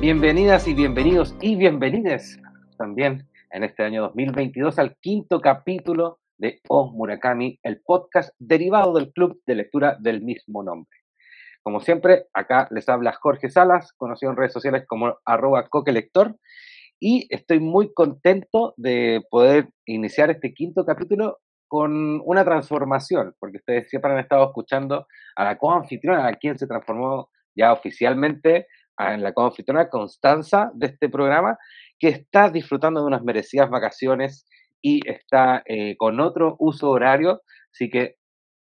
Bienvenidas y bienvenidos y bienvenides también en este año 2022 al quinto capítulo de O Murakami, el podcast derivado del club de lectura del mismo nombre. Como siempre, acá les habla Jorge Salas, conocido en redes sociales como arroba coquelector, y estoy muy contento de poder iniciar este quinto capítulo con una transformación, porque ustedes siempre han estado escuchando a la coanfitriona, a quien se transformó ya oficialmente en la coanfitriona Constanza de este programa, que está disfrutando de unas merecidas vacaciones y está eh, con otro uso horario, así que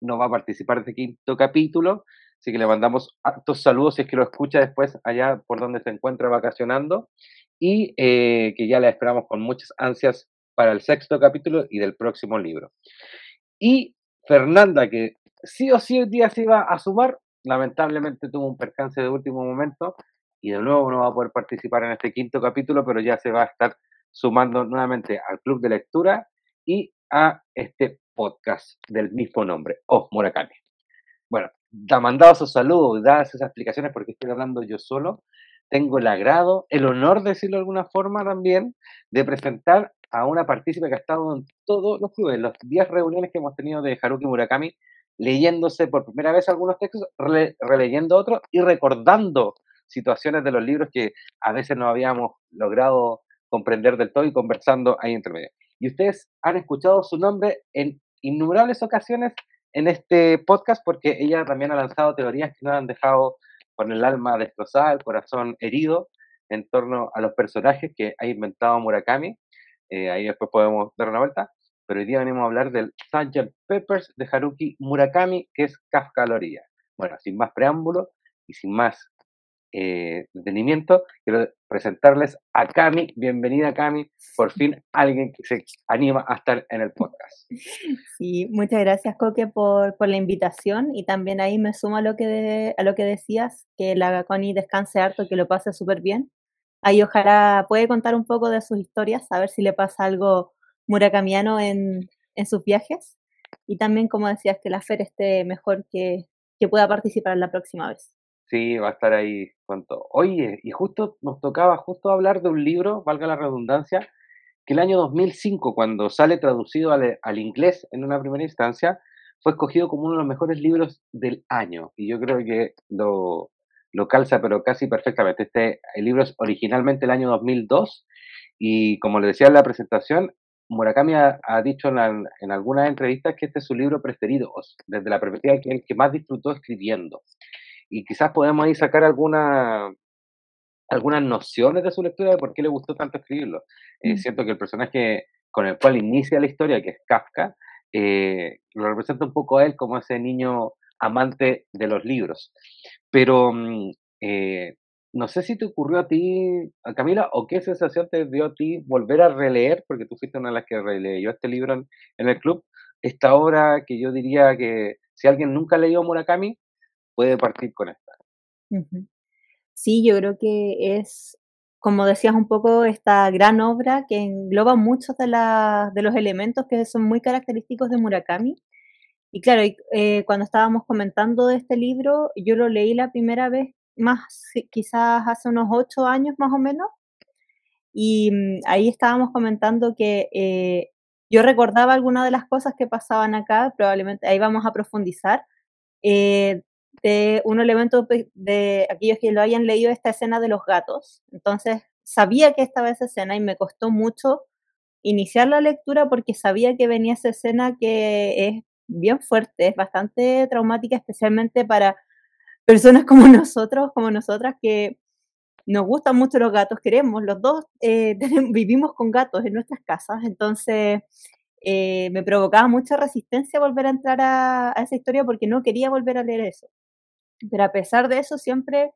no va a participar de este quinto capítulo, así que le mandamos hartos saludos si es que lo escucha después allá por donde se encuentra vacacionando. Y eh, que ya la esperamos con muchas ansias para el sexto capítulo y del próximo libro. Y Fernanda, que sí o sí hoy día se iba a sumar, lamentablemente tuvo un percance de último momento y de nuevo no va a poder participar en este quinto capítulo, pero ya se va a estar sumando nuevamente al club de lectura y a este podcast del mismo nombre, Oh Murakami. Bueno, da mandado esos saludos, dadas esas explicaciones porque estoy hablando yo solo, tengo el agrado, el honor, de decirlo de alguna forma también, de presentar a una partícipe que ha estado en todos los clubes, las 10 reuniones que hemos tenido de Haruki Murakami, leyéndose por primera vez algunos textos, releyendo otros y recordando situaciones de los libros que a veces no habíamos logrado comprender del todo y conversando ahí entre medio. Y ustedes han escuchado su nombre en innumerables ocasiones en este podcast porque ella también ha lanzado teorías que nos han dejado con el alma destrozada, el corazón herido en torno a los personajes que ha inventado Murakami. Eh, ahí después podemos dar una vuelta. Pero hoy día venimos a hablar del Sgt. Peppers de Haruki Murakami, que es Kafka Loría. Bueno, sin más preámbulo y sin más eh, detenimiento, quiero presentarles a Cami. Bienvenida, Cami. Por fin alguien que se anima a estar en el podcast. Sí, muchas gracias, Coque, por, por la invitación. Y también ahí me sumo a lo que, a lo que decías, que la Connie descanse harto, que lo pase súper bien. Ahí ojalá puede contar un poco de sus historias, a ver si le pasa algo murakamiano en, en sus viajes. Y también, como decías, que la FER esté mejor, que, que pueda participar la próxima vez. Sí, va a estar ahí todo. Oye, y justo nos tocaba justo hablar de un libro, valga la redundancia, que el año 2005, cuando sale traducido al, inglés en una primera instancia, fue escogido como uno de los mejores libros del año. Y yo creo que lo, lo calza, pero casi perfectamente. Este el libro es originalmente el año 2002 y como le decía en la presentación, Murakami ha, ha dicho en, la, en, algunas entrevistas que este es su libro preferido, desde la perspectiva que el que más disfrutó escribiendo y quizás podemos ahí sacar alguna, algunas nociones de su lectura de por qué le gustó tanto escribirlo. Es mm. cierto que el personaje con el cual inicia la historia, que es Kafka, eh, lo representa un poco a él como ese niño amante de los libros. Pero mm, eh, no sé si te ocurrió a ti, Camila, o qué sensación te dio a ti volver a releer, porque tú fuiste una de las que releyó este libro en, el club, esta obra que yo diría que si alguien nunca leyó Murakami, puede partir con esta. Sí, yo creo que es, como decías un poco, esta gran obra que engloba muchos de, de los elementos que son muy característicos de Murakami. Y claro, eh, cuando estábamos comentando de este libro, yo lo leí la primera vez, más quizás hace unos ocho años más o menos, y mm, ahí estábamos comentando que eh, yo recordaba algunas de las cosas que pasaban acá, probablemente ahí vamos a profundizar, eh, de un elemento de aquellos que lo hayan leído esta escena de los gatos. Entonces, sabía que estaba esa escena y me costó mucho iniciar la lectura porque sabía que venía esa escena que es bien fuerte, es bastante traumática, especialmente para personas como nosotros, como nosotras, que nos gustan mucho los gatos, queremos, los dos eh, vivimos con gatos en nuestras casas, entonces eh, me provocaba mucha resistencia volver a entrar a, esa historia porque no quería volver a leer eso. Pero a pesar de eso, siempre,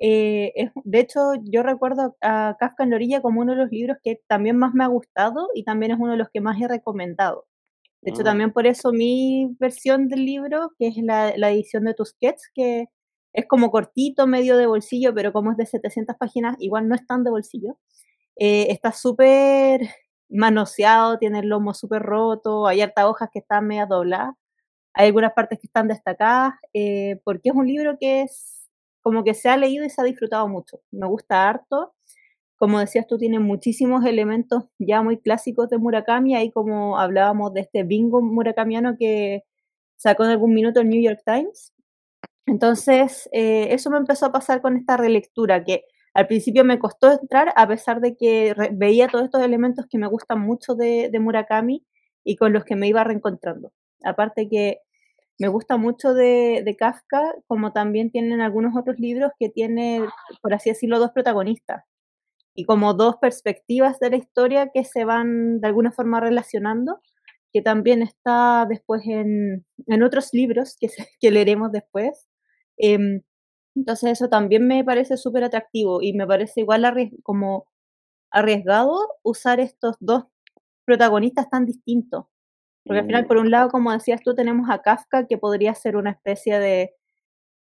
eh, de hecho, yo recuerdo a Kafka en la orilla como uno de los libros que también más me ha gustado y también es uno de los que más he recomendado. De hecho, mm. también por eso mi versión del libro, que es la, la edición de Tusquets, que es como cortito, medio de bolsillo, pero como es de 700 páginas, igual no es tan de bolsillo. Eh, está súper manoseado, tiene el lomo súper roto, hay harta hojas que están media dobladas. hay algunas partes que están destacadas, eh, porque es un libro que es como que se ha leído y se ha disfrutado mucho. Me gusta harto. Como decías tú, tiene muchísimos elementos ya muy clásicos de Murakami, ahí como hablábamos de este bingo murakamiano que sacó en algún minuto el New York Times. Entonces, eh, eso me empezó a pasar con esta relectura, que al principio me costó entrar, a pesar de que veía todos estos elementos que me gustan mucho de, de Murakami y con los que me iba reencontrando. Aparte que me gusta mucho de, Kafka, como también tienen algunos otros libros que tienen, por así decirlo, dos protagonistas y como dos perspectivas de la historia que se van de alguna forma relacionando, que también está después en, otros libros que, que leeremos después. Em, entonces eso también me parece súper atractivo y me parece igual como arriesgado usar estos dos protagonistas tan distintos. Porque al final, mm. por un lado, como decías tú, tenemos a Kafka, que podría ser una especie de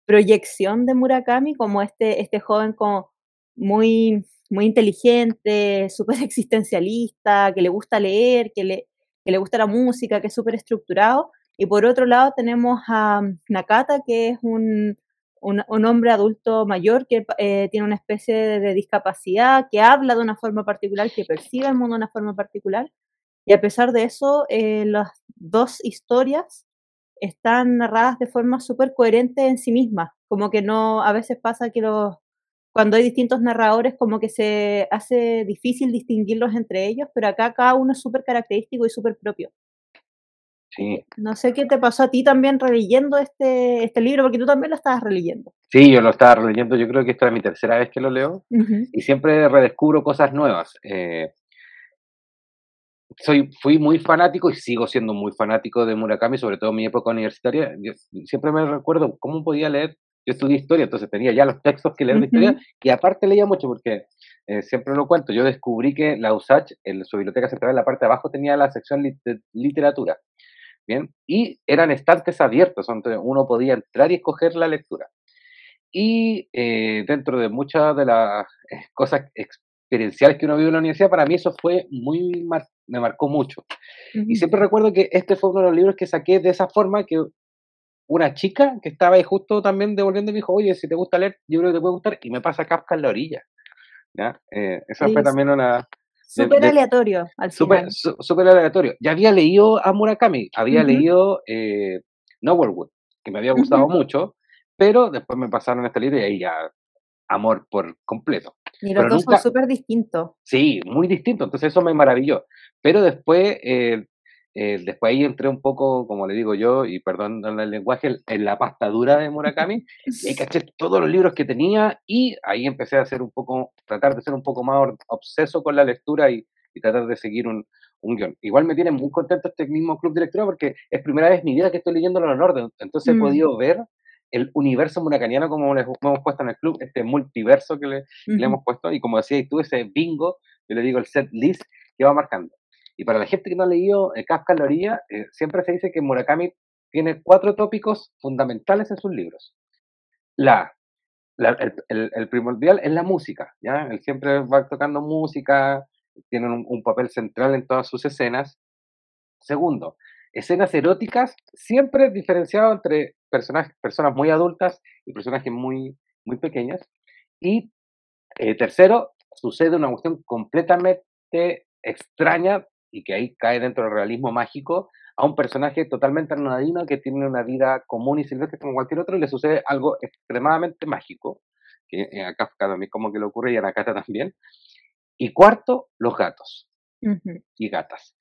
proyección de Murakami, como este, este joven como muy, muy inteligente, súper existencialista, que le gusta leer, que le, que le gusta la música, que es súper estructurado. Y por otro lado tenemos a Nakata, que es un, un, hombre adulto mayor que eh, tiene una especie de, discapacidad, que habla de una forma particular, que percibe el mundo de una forma particular. Y a pesar de eso, eh, las dos historias están narradas de forma súper coherente en sí mismas. Como que no, a veces pasa que los, cuando hay distintos narradores, como que se hace difícil distinguirlos entre ellos, pero acá cada uno es súper característico y súper propio. No sé qué te pasó a ti también releyendo este, este libro, porque tú también lo estabas releyendo. Sí, yo lo estaba releyendo, yo creo que esta es mi tercera vez que lo leo y siempre redescubro cosas nuevas. Eh, soy, fui muy fanático y sigo siendo muy fanático de Murakami, sobre todo en mi época universitaria. siempre me recuerdo cómo podía leer. Yo estudié historia, entonces tenía ya los textos que leer de historia y aparte leía mucho porque eh, siempre lo cuento. Yo descubrí que la USACH, en su biblioteca central, en la parte de abajo, tenía la sección literatura. Bien, y eran estantes abiertos, donde uno podía entrar y escoger la lectura. Y eh, dentro de muchas de las eh, cosas experienciales que uno vive en la universidad, para mí eso fue muy, me marcó mucho. Y siempre recuerdo que este fue uno de los libros que saqué de esa forma que una chica que estaba ahí justo también devolviendo me dijo, oye, si te gusta leer, yo creo que te puede gustar, y me pasa Kafka en la orilla. ¿ya? Eh, esa fue también una, Súper aleatorio al final. Súper aleatorio. Ya había leído a Murakami, había leído eh, Nowherewood, que me había gustado mucho, pero después me pasaron este libro y ahí ya amor por completo. Y los dos son súper distintos. Sí, muy distintos, entonces eso me maravilló. Pero después eh, eh, después ahí entré un poco, como le digo yo, y perdón el lenguaje, en la pasta dura de Murakami, y caché todos los libros que tenía y ahí empecé a hacer un poco, tratar de ser un poco más obseso con la lectura y, tratar de seguir un, un, guion. Igual me tiene muy contento este mismo club de lectura porque es primera vez en mi vida que estoy leyendo en orden, entonces he mm. podido ver el universo murakamiano como le hemos puesto en el club, este multiverso que le, le hemos puesto, y como decías tú, ese bingo, yo le digo el set list que va marcando. Y para la gente que no ha leído eh, Kafka en la orilla, eh, siempre se dice que Murakami tiene cuatro tópicos fundamentales en sus libros. La, el, primordial es la música, ¿ya? Él siempre va tocando música, tiene un, papel central en todas sus escenas. Segundo, escenas eróticas, siempre diferenciado entre personas, personas muy adultas y personajes muy, muy pequeñas. Y eh, tercero, sucede una cuestión completamente extraña y que ahí cae dentro del realismo mágico a un personaje totalmente anodino que tiene una vida común y silvestre como cualquier otro y le sucede algo extremadamente mágico, que a Kafka también como que le ocurre y a Nakata también. Y cuarto, los gatos y gatas.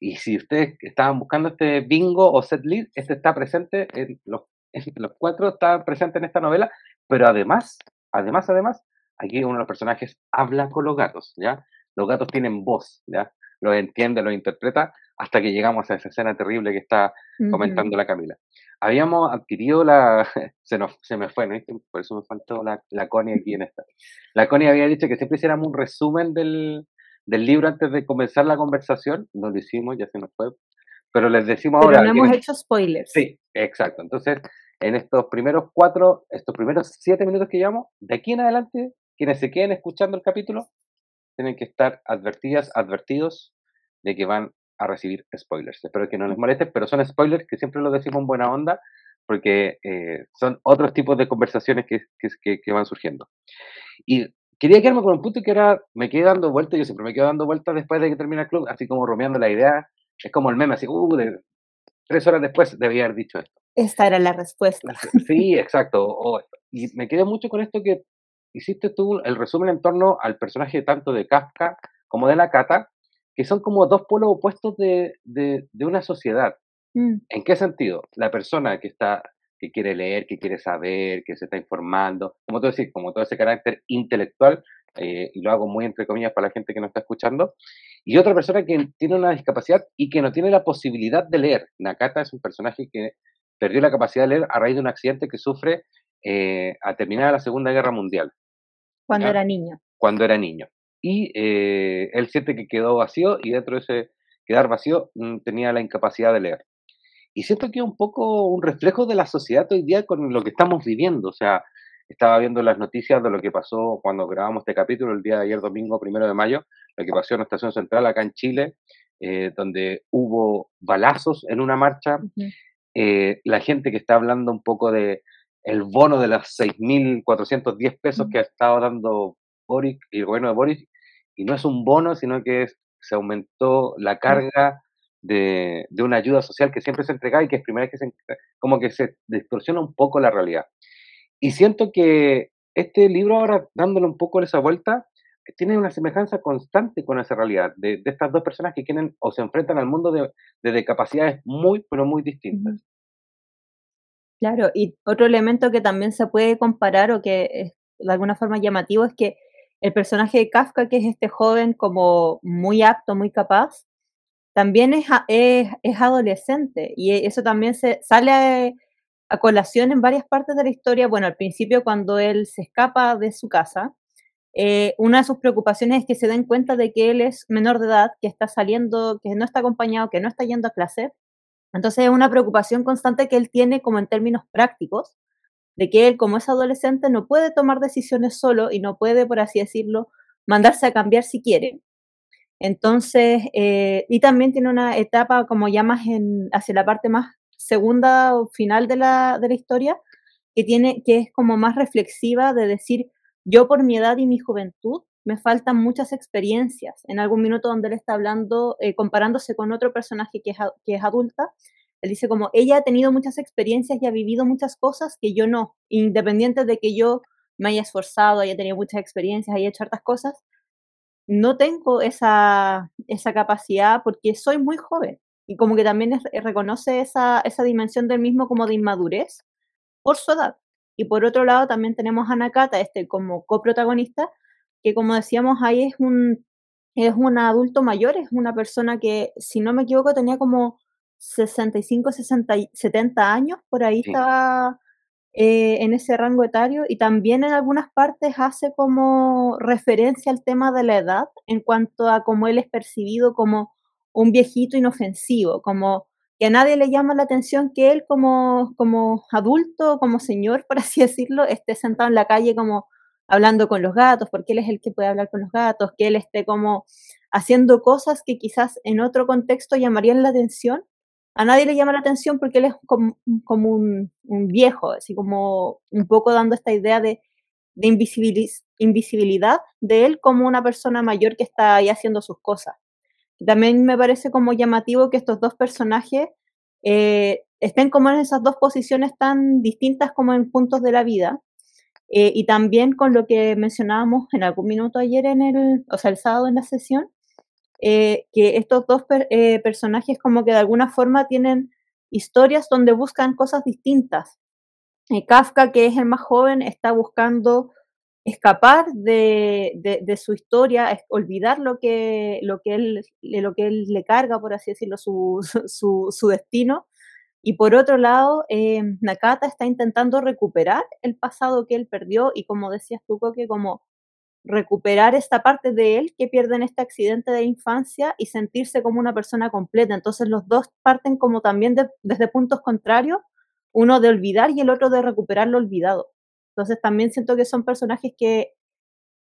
Y si ustedes estaban buscando este bingo o set lead, este está presente, en los, los cuatro están presentes en esta novela, pero además, además, además, aquí uno de los personajes habla con los gatos, ¿ya? Los gatos tienen voz, ¿ya? Lo entiende, lo interpreta, hasta que llegamos a esa escena terrible que está comentando la Camila. Habíamos adquirido la... se, nos, se me fue, ¿no? Por eso me faltó la, la Connie aquí en esta. La Connie había dicho que siempre hiciéramos un resumen del, del libro antes de comenzar la conversación. No lo hicimos, ya se nos fue. Pero les decimos ahora... Pero no hemos hecho spoilers. Sí, exacto. Entonces, en estos primeros cuatro, estos primeros siete minutos que llevamos, de aquí en adelante, quienes se queden escuchando el capítulo, tienen que estar advertidas, advertidos de que van a recibir spoilers. Espero que no les moleste, pero son spoilers que siempre lo decimos en buena onda, porque eh, son otros tipos de conversaciones que, que, que, van surgiendo. Y quería quedarme con un punto que ahora me quedé dando vueltas, yo siempre me quedo dando vueltas después de que termina el club, así como romeando la idea, es como el meme, así, uh, de, tres horas después debía haber dicho esto. Esta era la respuesta. Sí, exacto. y me quedé mucho con esto que hiciste tú, el resumen en torno al personaje tanto de Kafka como de la Cata, que son como dos polos opuestos de, de, una sociedad. Mm. ¿En qué sentido? La persona que está que quiere leer, que quiere saber, que se está informando, como tú decís, como todo ese carácter intelectual, eh, y lo hago muy entre comillas para la gente que nos está escuchando, y otra persona que tiene una discapacidad y que no tiene la posibilidad de leer. Nakata es un personaje que perdió la capacidad de leer a raíz de un accidente que sufre eh, a terminar la Segunda Guerra Mundial. Cuando era niño. Cuando era niño. Y eh, él siente que quedó vacío y dentro de ese quedar vacío mm, tenía la incapacidad de leer. Y siento que es un poco un reflejo de la sociedad hoy día con lo que estamos viviendo. O sea, estaba viendo las noticias de lo que pasó cuando grabamos este capítulo el día de ayer, domingo, primero de mayo, lo que pasó en la estación central acá en Chile, eh, donde hubo balazos en una marcha. Eh, la gente que está hablando un poco de el bono de los 6.410 pesos que ha estado dando Boris y el gobierno de Boris, y no es un bono, sino que se aumentó la carga de, de, una ayuda social que siempre se entrega y que es primera que se, como que se distorsiona un poco la realidad. Y siento que este libro ahora, dándole un poco esa vuelta, tiene una semejanza constante con esa realidad, de, estas dos personas que quieren o se enfrentan al mundo de, de, capacidades muy, pero muy distintas. Claro, y otro elemento que también se puede comparar o que es de alguna forma llamativo es que el personaje de Kafka, que es este joven como muy apto, muy capaz, también es, es, es adolescente y eso también se sale a colación en varias partes de la historia. Bueno, al principio cuando él se escapa de su casa, eh, una de sus preocupaciones es que se den cuenta de que él es menor de edad, que está saliendo, que no está acompañado, que no está yendo a clase. Entonces es una preocupación constante que él tiene como en términos prácticos, de que él como es adolescente no puede tomar decisiones solo y no puede, por así decirlo, mandarse a cambiar si quiere. Entonces, eh, y también tiene una etapa como ya más en, hacia la parte más segunda o final de la, de la historia, que, tiene, que es como más reflexiva de decir, yo por mi edad y mi juventud me faltan muchas experiencias. En algún minuto donde él está hablando, eh, comparándose con otro personaje que es, que es adulta, él dice como, ella ha tenido muchas experiencias y ha vivido muchas cosas que yo no, independiente de que yo me haya esforzado, haya tenido muchas experiencias, haya hecho hartas cosas, no tengo esa, esa capacidad porque soy muy joven y como que también eh, reconoce esa, esa dimensión del mismo como de inmadurez por su edad. Y por otro lado también tenemos a Nakata, este como coprotagonista, que como decíamos ahí es un, es un adulto mayor, es una persona que, si no me equivoco, tenía como 65, 60, 70 años, por ahí estaba eh, en ese rango etario y también en algunas partes hace como referencia al tema de la edad en cuanto a cómo él es percibido como un viejito inofensivo, como que a nadie le llama la atención que él como, como adulto, como señor, por así decirlo, esté sentado en la calle como hablando con los gatos, porque él es el que puede hablar con los gatos, que él esté como haciendo cosas que quizás en otro contexto llamarían la atención. A nadie le llama la atención porque él es como, como un, viejo, así como un poco dando esta idea de, de invisibilidad de él como una persona mayor que está ahí haciendo sus cosas. También me parece como llamativo que estos dos personajes eh, estén como en esas dos posiciones tan distintas como en puntos de la vida. Eh, y también con lo que mencionábamos en algún minuto ayer en el, o sea, el sábado en la sesión, eh, que estos dos personajes como que de alguna forma tienen historias donde buscan cosas distintas. Kafka, que es el más joven, está buscando escapar de, de, su historia, olvidar lo que, lo, que él, lo que él le carga, por así decirlo, su, su destino. Y por otro lado, eh, Nakata está intentando recuperar el pasado que él perdió y como decías tú, que como recuperar esta parte de él que pierde en este accidente de infancia y sentirse como una persona completa. Entonces los dos parten como también desde puntos contrarios, uno de olvidar y el otro de recuperar lo olvidado. Entonces también siento que son personajes que,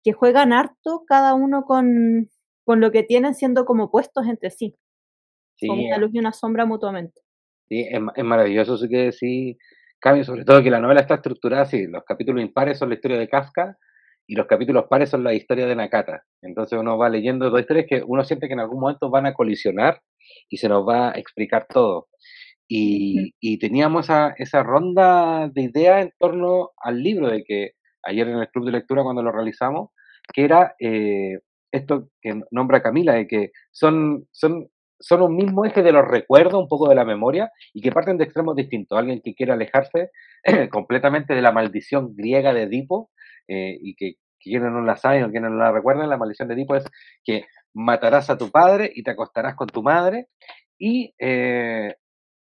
que juegan harto, cada uno con, con lo que tienen siendo como puestos entre sí. como una luz y una sombra mutuamente. Sí, es, maravilloso eso que sí, cambio, sobre todo que la novela está estructurada así, los capítulos impares son la historia de Kafka y los capítulos pares son la historia de Nakata. Entonces uno va leyendo dos historias que uno siente que en algún momento van a colisionar y se nos va a explicar todo. Y, y teníamos esa, esa ronda de ideas en torno al libro, de que ayer en el club de lectura cuando lo realizamos, que era eh, esto que nombra Camila, de que son, son, son un mismo eje de los recuerdos, un poco de la memoria, y que parten de extremos distintos. Alguien que quiere alejarse completamente de la maldición griega de Edipo, eh, y que, quienes no la saben o quienes no la recuerdan, la maldición de Edipo es que matarás a tu padre y te acostarás con tu madre, y eh,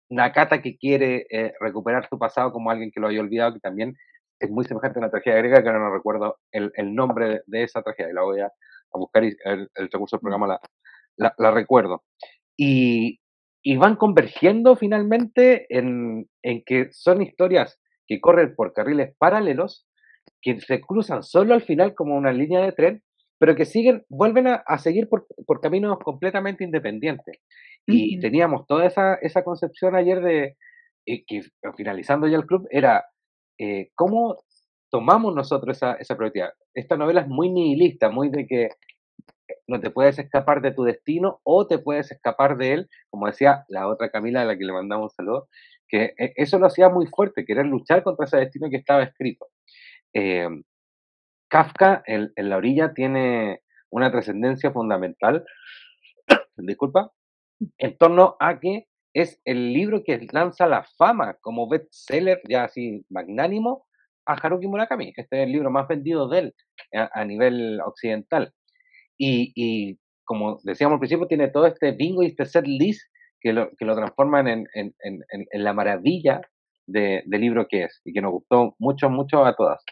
Nakata que quiere eh, recuperar su pasado como alguien que lo haya olvidado, que también es muy semejante a una tragedia griega, que ahora no recuerdo el, nombre de, esa tragedia, la voy a, buscar y el, el, recurso del programa la, la, recuerdo. Y, y, van convergiendo finalmente en, en que son historias que corren por carriles paralelos, que se cruzan solo al final como una línea de tren, pero que siguen, vuelven a, a seguir por, por, caminos completamente independientes. Y teníamos toda esa, esa concepción ayer de eh, que finalizando ya el club era eh, cómo tomamos nosotros esa, esa prioridad. Esta novela es muy nihilista, muy de que no te puedes escapar de tu destino o te puedes escapar de él, como decía la otra Camila a la que le mandamos un saludo, que eh, eso lo hacía muy fuerte, querer luchar contra ese destino que estaba escrito. Eh, Kafka en, en, la orilla tiene una trascendencia fundamental, disculpa, en torno a que es el libro que lanza la fama como bestseller, ya así magnánimo, a Haruki Murakami. Este es el libro más vendido de él a, nivel occidental. Y, como decíamos al principio, tiene todo este bingo y este set list que lo, que lo transforman en, en, en, la maravilla de, libro que es y que nos gustó mucho, mucho a todas.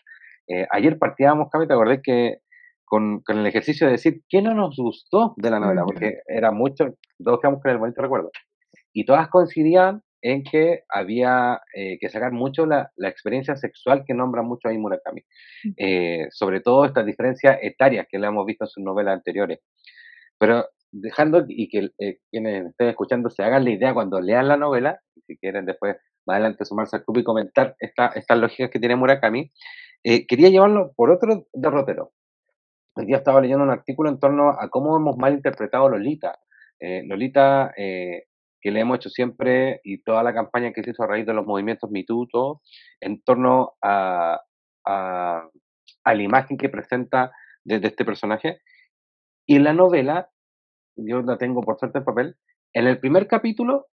Eh, ayer partíamos, Cami, te acordé que con, con, el ejercicio de decir qué no nos gustó de la novela, porque era mucho, todos quedamos con el bonito recuerdo. Y todas coincidían en que había eh, que sacar mucho la, la, experiencia sexual que nombra mucho ahí Murakami. Eh, sobre todo estas diferencias etarias que le hemos visto en sus novelas anteriores. Pero dejando y que eh, quienes estén escuchando se hagan la idea cuando lean la novela, si quieren después más adelante sumarse al club y comentar esta, estas lógicas que tiene Murakami, quería llevarlo por otro derrotero. Hoy día estaba leyendo un artículo en torno a cómo hemos mal interpretado Lolita. Eh, Lolita, eh, que le hemos hecho siempre, y toda la campaña que se hizo a raíz de los movimientos mitutos, en torno a, a, a, la imagen que presenta de, de, este personaje. Y en la novela, yo la tengo por suerte en papel, en el primer capítulo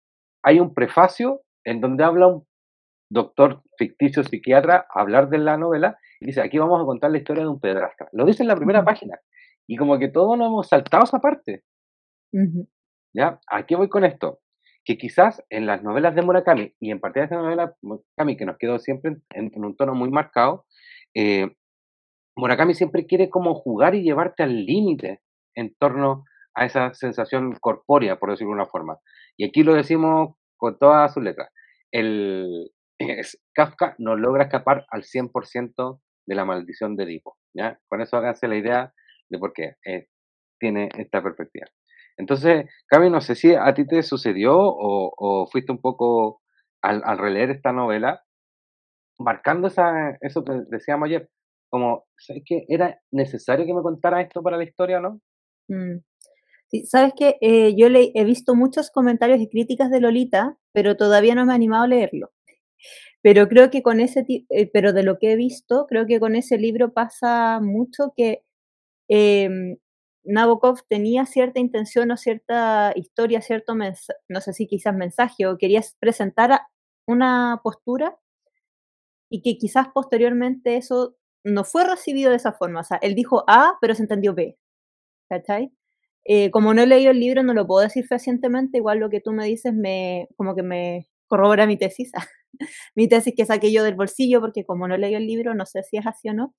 hay un prefacio en donde habla un doctor ficticio psiquiatra a hablar de la novela y dice, aquí vamos a contar la historia de un pedrastra. Lo dice en la primera página. Y como que todos nos hemos saltado esa parte. ¿Ya? ¿A qué voy con esto? Que quizás en las novelas de Murakami, y en de esta novela Murakami, que nos quedó siempre en, un tono muy marcado, eh, Murakami siempre quiere como jugar y llevarte al límite en torno a esa sensación corpórea, por decirlo de una forma. Y aquí lo decimos con todas sus letras. El, Kafka no logra escapar al 100% de la maldición de Edipo. ¿ya? Con eso háganse la idea de por qué eh, tiene esta perspectiva. Entonces, Cami, no sé si a ti te sucedió o, fuiste un poco al, releer esta novela, marcando esa, eso que decíamos ayer, como, ¿sabes que ¿Era necesario que me contara esto para la historia o no? Mm. Sí, sabes que eh, yo le, he visto muchos comentarios y críticas de Lolita, pero todavía no me he animado a leerlo. Pero creo que con ese, eh, pero de lo que he visto, creo que con ese libro pasa mucho que eh, Nabokov tenía cierta intención o cierta historia, cierto no sé si quizás mensaje, o quería presentar una postura y que quizás posteriormente eso no fue recibido de esa forma. O sea, él dijo A, pero se entendió B. ¿Cachai? Eh, como no he leído el libro, no lo puedo decir fehacientemente, igual lo que tú me dices me, como que me corrobora mi tesis. mi tesis que saqué yo del bolsillo, porque como no leí el libro, no sé si es así o no,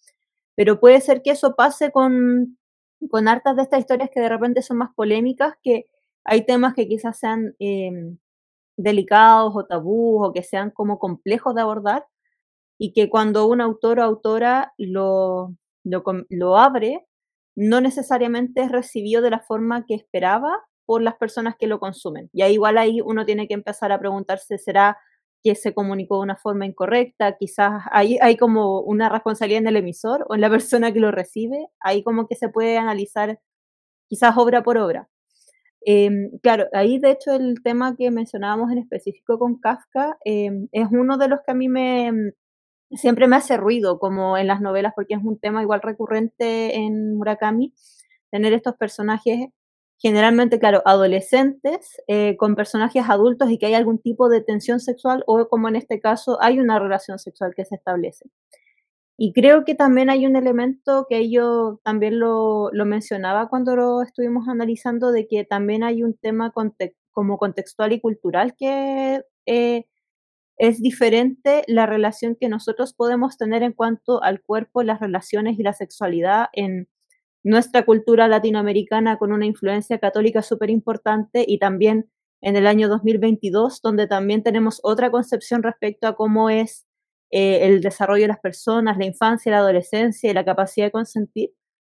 pero puede ser que eso pase con, con hartas de estas historias que de repente son más polémicas, que hay temas que quizás sean em, delicados o tabús o que sean como complejos de abordar y que cuando un autor o autora lo, lo, lo abre, no necesariamente es recibido de la forma que esperaba por las personas que lo consumen. Y ahí igual ahí uno tiene que empezar a preguntarse, ¿será se comunicó de una forma incorrecta? Quizás ahí hay como una responsabilidad en el emisor o en la persona que lo recibe. Ahí como que se puede analizar quizás obra por obra. Em, claro, ahí de hecho el tema que mencionábamos en específico con Kafka em, es uno de los que a mí me siempre me hace ruido, como en las novelas, porque es un tema igual recurrente en Murakami, tener estos personajes generalmente, claro, adolescentes eh, con personajes adultos y que hay algún tipo de tensión sexual o como en este caso hay una relación sexual que se establece. Y creo que también hay un elemento que yo también lo, lo mencionaba cuando lo estuvimos analizando, de que también hay un tema como contextual y cultural que eh, es diferente la relación que nosotros podemos tener en cuanto al cuerpo, las relaciones y la sexualidad en nuestra cultura latinoamericana con una influencia católica súper importante y también en el año 2022, donde también tenemos otra concepción respecto a cómo es eh, el desarrollo de las personas, la infancia, la adolescencia y la capacidad de consentir,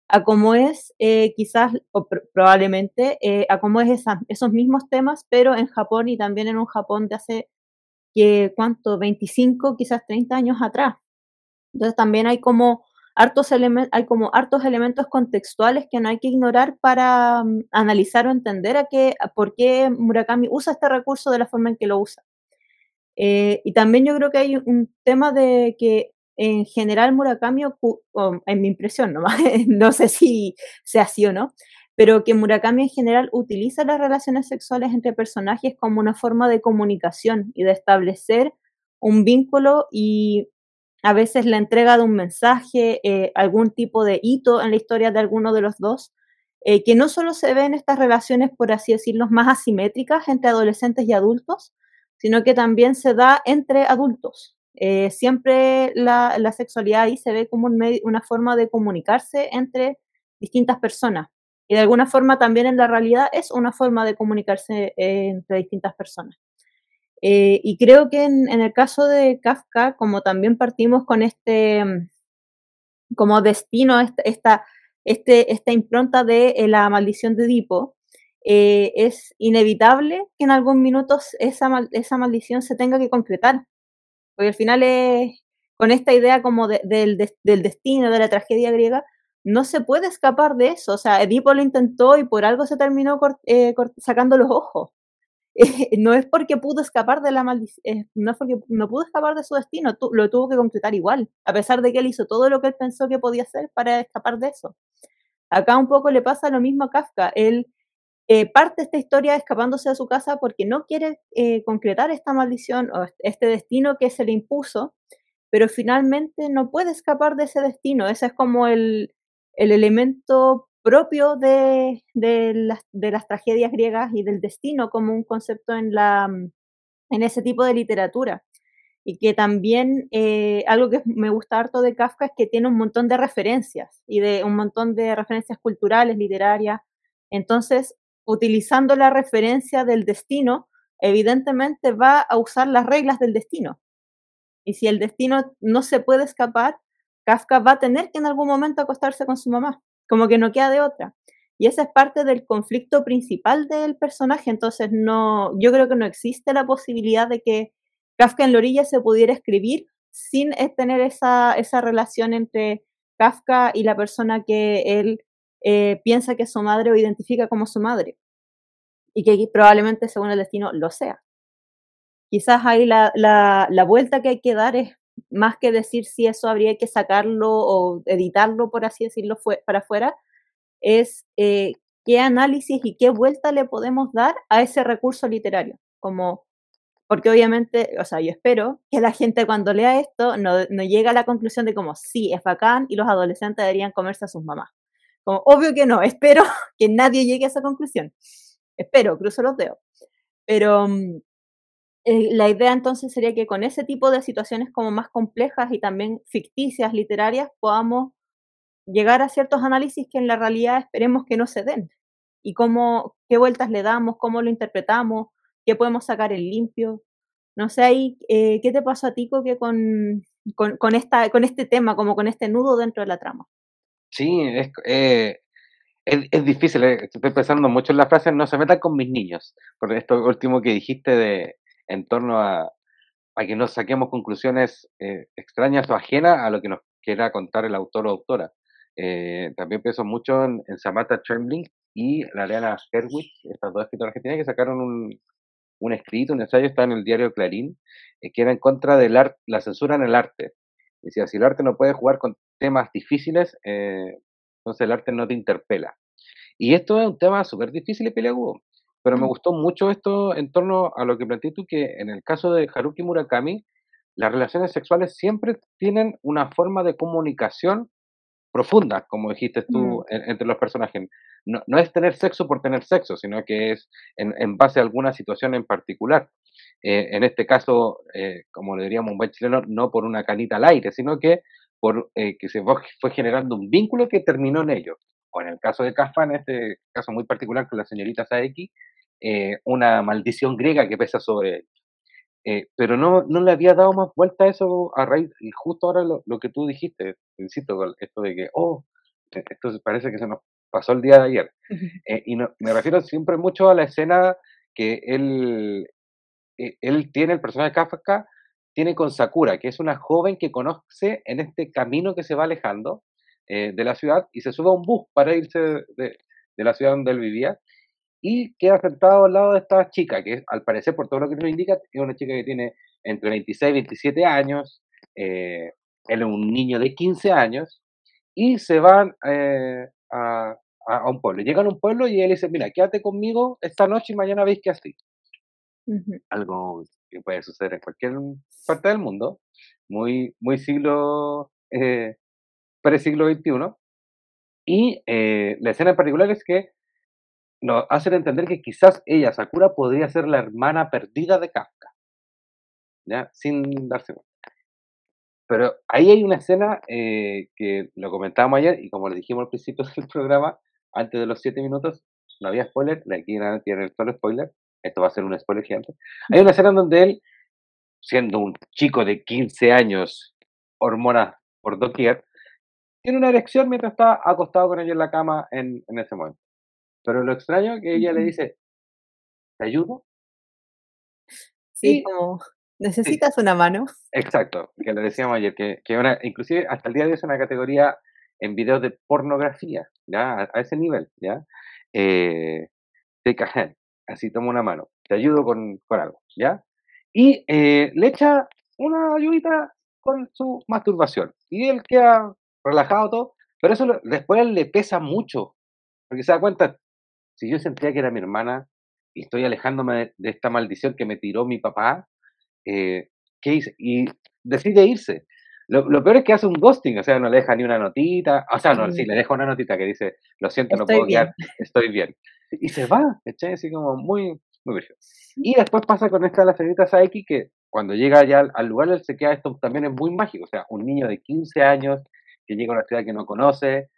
a cómo es eh, quizás o probablemente eh, a cómo es esos mismos temas, pero en Japón y también en un Japón de hace, ¿cuánto? 25, quizás 30 años atrás. Entonces también hay como hartos hay como hartos elementos contextuales que no hay que ignorar para mm, analizar o entender a qué, por qué Murakami usa este recurso de la forma en que lo usa. Eh, y también yo creo que hay un tema de que en general Murakami, en mi impresión, ¿no? no sé si sea así o no, pero que Murakami en general utiliza las relaciones sexuales entre personajes como una forma de comunicación y de establecer un vínculo y a veces la entrega de un mensaje, eh, algún tipo de hito en la historia de alguno de los dos, eh, que no solo se ve en estas relaciones, por así decirlo, más asimétricas entre adolescentes y adultos, sino que también se da entre adultos. Eh, siempre la, sexualidad ahí se ve como una forma de comunicarse entre distintas personas. Y de alguna forma también en la realidad es una forma de comunicarse entre distintas personas. Eh, y creo que en, el caso de Kafka, como también partimos con este como destino, esta, este, esta impronta de la maldición de Edipo, eh, es inevitable que en algún minuto esa, esa maldición se tenga que concretar. Porque al final es, con esta idea como del, destino, de la tragedia griega, no se puede escapar de eso. O sea, Edipo lo intentó y por algo se terminó eh, sacando los ojos. no es porque pudo escapar de la maldición, eh, no es porque no pudo escapar de su destino, lo tuvo que concretar igual, a pesar de que él hizo todo lo que él pensó que podía hacer para escapar de eso. Acá un poco le pasa lo mismo a Kafka. Él eh, parte esta historia escapándose de su casa porque no quiere eh, concretar esta maldición o este destino que se le impuso, pero finalmente no puede escapar de ese destino. Ese es como el, elemento propio de, las, tragedias griegas y del destino como un concepto en, la, en ese tipo de literatura. Y que también eh, algo que me gusta harto de Kafka es que tiene un montón de referencias y de un montón de referencias culturales, literarias. Entonces, utilizando la referencia del destino, evidentemente va a usar las reglas del destino. Y si el destino no se puede escapar, Kafka va a tener que en algún momento acostarse con su mamá, como que no queda de otra. Y esa es parte del conflicto principal del personaje, entonces no, yo creo que no existe la posibilidad de que Kafka en la orilla se pudiera escribir sin tener esa, esa relación entre Kafka y la persona que él eh, piensa que es su madre o identifica como su madre. Y que probablemente según el destino lo sea. Quizás ahí la, la, vuelta que hay que dar es más que decir si eso habría que sacarlo o editarlo, por así decirlo, para afuera, es eh, qué análisis y qué vuelta le podemos dar a ese recurso literario. Como, porque obviamente, o sea, yo espero que la gente cuando lea esto no, no llegue a la conclusión de como, sí, es bacán y los adolescentes deberían comerse a sus mamás. Como, obvio que no, espero que nadie llegue a esa conclusión. Espero, cruzo los dedos. Pero mm, eh, la idea entonces sería que con ese tipo de situaciones como más complejas y también ficticias, literarias, podamos llegar a ciertos análisis que en la realidad esperemos que no se den. Y cómo, qué vueltas le damos, cómo lo interpretamos, qué podemos sacar en limpio. No sé ahí, eh, ¿qué te pasó a ti, que con, con, esta, con este tema, como con este nudo dentro de la trama? Sí, es, eh, Es, difícil, eh, estoy pensando mucho en la frase, no se metan con mis niños, por esto último que dijiste de en torno a, a que no saquemos conclusiones eh, extrañas o ajenas a lo que nos quiera contar el autor o autora. Eh, también pienso mucho en, Samantha Trembling y la Ariana Herwitz, estas dos escritoras tienen que sacaron un, un escrito, un ensayo, está en el diario Clarín, que era en contra de la censura en el arte. Decía, si el arte no puede jugar con temas difíciles, entonces el arte no te interpela. Y esto es un tema súper difícil y peleagudo, pero me gustó mucho esto en torno a lo que planteé tú, que en el caso de Haruki Murakami, las relaciones sexuales siempre tienen una forma de comunicación profunda, como dijiste tú, mm. entre los personajes. No, no, es tener sexo por tener sexo, sino que es en, base a alguna situación en particular. Eh, en este caso, eh, como le diríamos un buen chileno, no por una canita al aire, sino que por eh, que se fue generando un vínculo que terminó en ello. O en el caso de Kafka, en este caso muy particular con la señorita Saeki, eh, una maldición griega que pesa sobre él. Eh, pero no, no le había dado más vuelta a eso a raíz, y justo ahora lo, que tú dijiste, insisto, esto de que, oh, e, esto parece que se nos pasó el día de ayer. y me refiero siempre mucho a la escena que él, él tiene, el personaje de Kafka, tiene con Sakura, que es una joven que conoce en este camino que se va alejando eh, de la ciudad y se sube a un bus para irse de, la ciudad donde él vivía y queda sentado al lado de esta chica, que al parecer, por todo lo que nos indica, es una chica que tiene entre 26 y 27 años, eh, él es un niño de 15 años, y se van eh, a, un pueblo. Llegan a un pueblo y él dice, mira, quédate conmigo esta noche y mañana veis que así. Algo que puede suceder en cualquier parte del mundo, muy, muy siglo, eh, pre-siglo XXI. Y eh, la escena en particular es que nos hacen entender que quizás ella, Sakura, podría ser la hermana perdida de Kafka. ¿Ya? Sin darse cuenta. Pero ahí hay una escena eh, que lo comentábamos ayer y como le dijimos al principio del programa, antes de los siete minutos, no había spoiler, de aquí nada tiene solo spoiler, esto va a ser un spoiler gigante. Hay una escena en donde él, siendo un chico de 15 años, hormonas por doquier, tiene una erección mientras está acostado con ella en la cama en, en ese momento. Pero lo extraño es que ella le dice, ¿te ayudo? Sí, como, ¿necesitas una mano? Exacto, que le decíamos ayer, que, que una, inclusive hasta el día de hoy es una categoría en videos de pornografía, ¿ya? A, ese nivel, ¿ya? Eh, así toma una mano, te ayudo con, con algo, ¿ya? Y eh, le echa una ayudita con su masturbación. Y él queda relajado todo, pero eso después le pesa mucho, porque se da cuenta, si yo sentía que era mi hermana y estoy alejándome de, esta maldición que me tiró mi papá, eh, ¿qué hice? Y decide irse. Lo, peor es que hace un ghosting, o sea, no le deja ni una notita, o sea, no, sí, le deja una notita que dice, lo siento, no puedo quedar, estoy bien y se va, ¿cachai? Así como muy, muy. Y después pasa con esta la señorita Saiki que cuando llega ya al, lugar, él se queda, esto también es muy mágico, o sea, un niño de 15 años que llega a una ciudad que no conoce,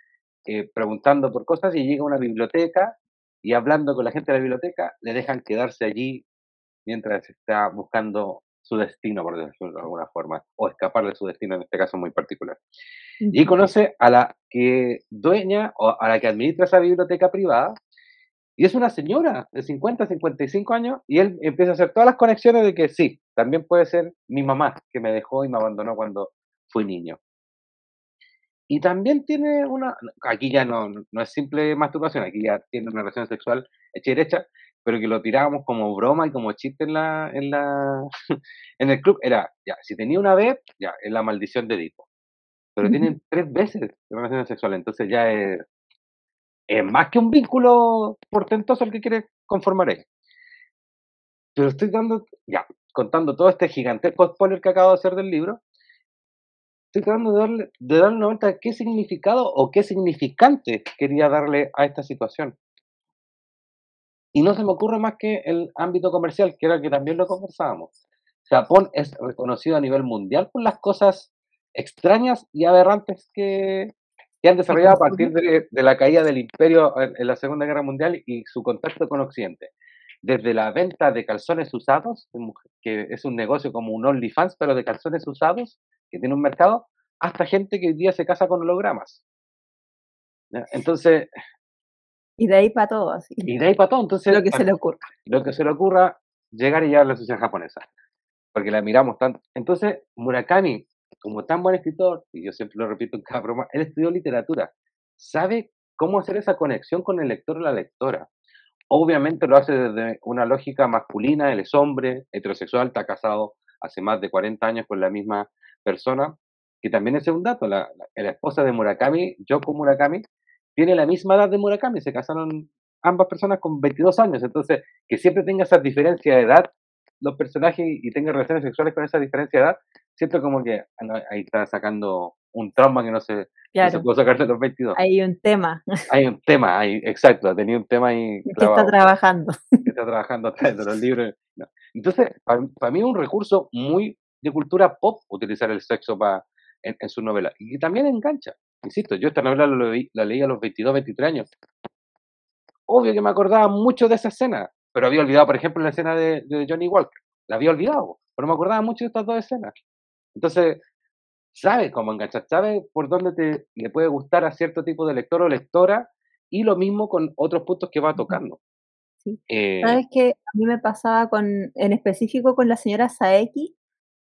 eh, preguntando por cosas y llega a una biblioteca y hablando con la gente de la biblioteca, le dejan quedarse allí mientras está buscando su destino, por decirlo de alguna forma, o escapar de su destino, en este caso muy particular. Y conoce a la que dueña o a la que administra esa biblioteca privada, y es una señora de 50, 55 años y él empieza a hacer todas las conexiones de que sí, también puede ser mi mamá que me dejó y me abandonó cuando fui niño. Y también tiene una, aquí ya no, no es simple masturbación, aquí ya tiene una relación sexual hecha y derecha, pero que lo tirábamos como broma y como chiste en la, en la, en el club, era, ya, si tenía una vez, ya, es la maldición de Edipo. Pero tienen tres veces de relación sexual, entonces ya es, es más que un vínculo portentoso el que quiere conformar él. Pero estoy dando, ya, contando todo este gigantesco spoiler que acabo de hacer del libro, estoy tratando de darle, de darle una vuelta de qué significado o qué significante quería darle a esta situación. Y no se me ocurre más que el ámbito comercial, que era el que también lo conversábamos. Japón es reconocido a nivel mundial por las cosas extrañas y aberrantes que, que han desarrollado a partir de, la caída del imperio en, la Segunda Guerra Mundial y su contacto con Occidente. Desde la venta de calzones usados, que es un negocio como un OnlyFans, pero de calzones usados, que tiene un mercado, hasta gente que hoy día se casa con hologramas. Entonces, Y de ahí para todo, así. Y de ahí para todo, entonces... Lo que se le ocurra. Lo que se le ocurra, llegar y llevar la sociedad japonesa. Porque la miramos tanto. Entonces, Murakami, como tan buen escritor, y yo siempre lo repito en cada broma, él estudió literatura. Sabe cómo hacer esa conexión con el lector o la lectora. Obviamente lo hace desde una lógica masculina, él es hombre, heterosexual, está casado hace más de 40 años con la misma persona, que también es un dato, la, la, esposa de Murakami, Yoko Murakami, tiene la misma edad de Murakami, se casaron ambas personas con 22 años, entonces que siempre tenga esa diferencia de edad los personajes y tenga relaciones sexuales con esa diferencia de edad, siento como que ah, ahí está sacando un trauma que no se, se pudo sacar de los 22. Hay un tema. Hay un tema, hay, exacto, ha tenido un tema ahí. Que está trabajando. Que está trabajando atrás de los libros. Entonces, para, mí es un recurso muy de cultura pop utilizar el sexo para en, su novela. Y también engancha. Insisto, yo esta novela la leí a los 22, 23 años. Obvio que me acordaba mucho de esa escena, pero había olvidado, por ejemplo, la escena de, de Johnny Walker. La había olvidado, pero me acordaba mucho de estas dos escenas. Entonces, sabe cómo enganchar, sabe por dónde te, le puede gustar a cierto tipo de lector o lectora, y lo mismo con otros puntos que va tocando. Sí. Eh, Sabes que a mí me pasaba con, en específico con la señora Saeki,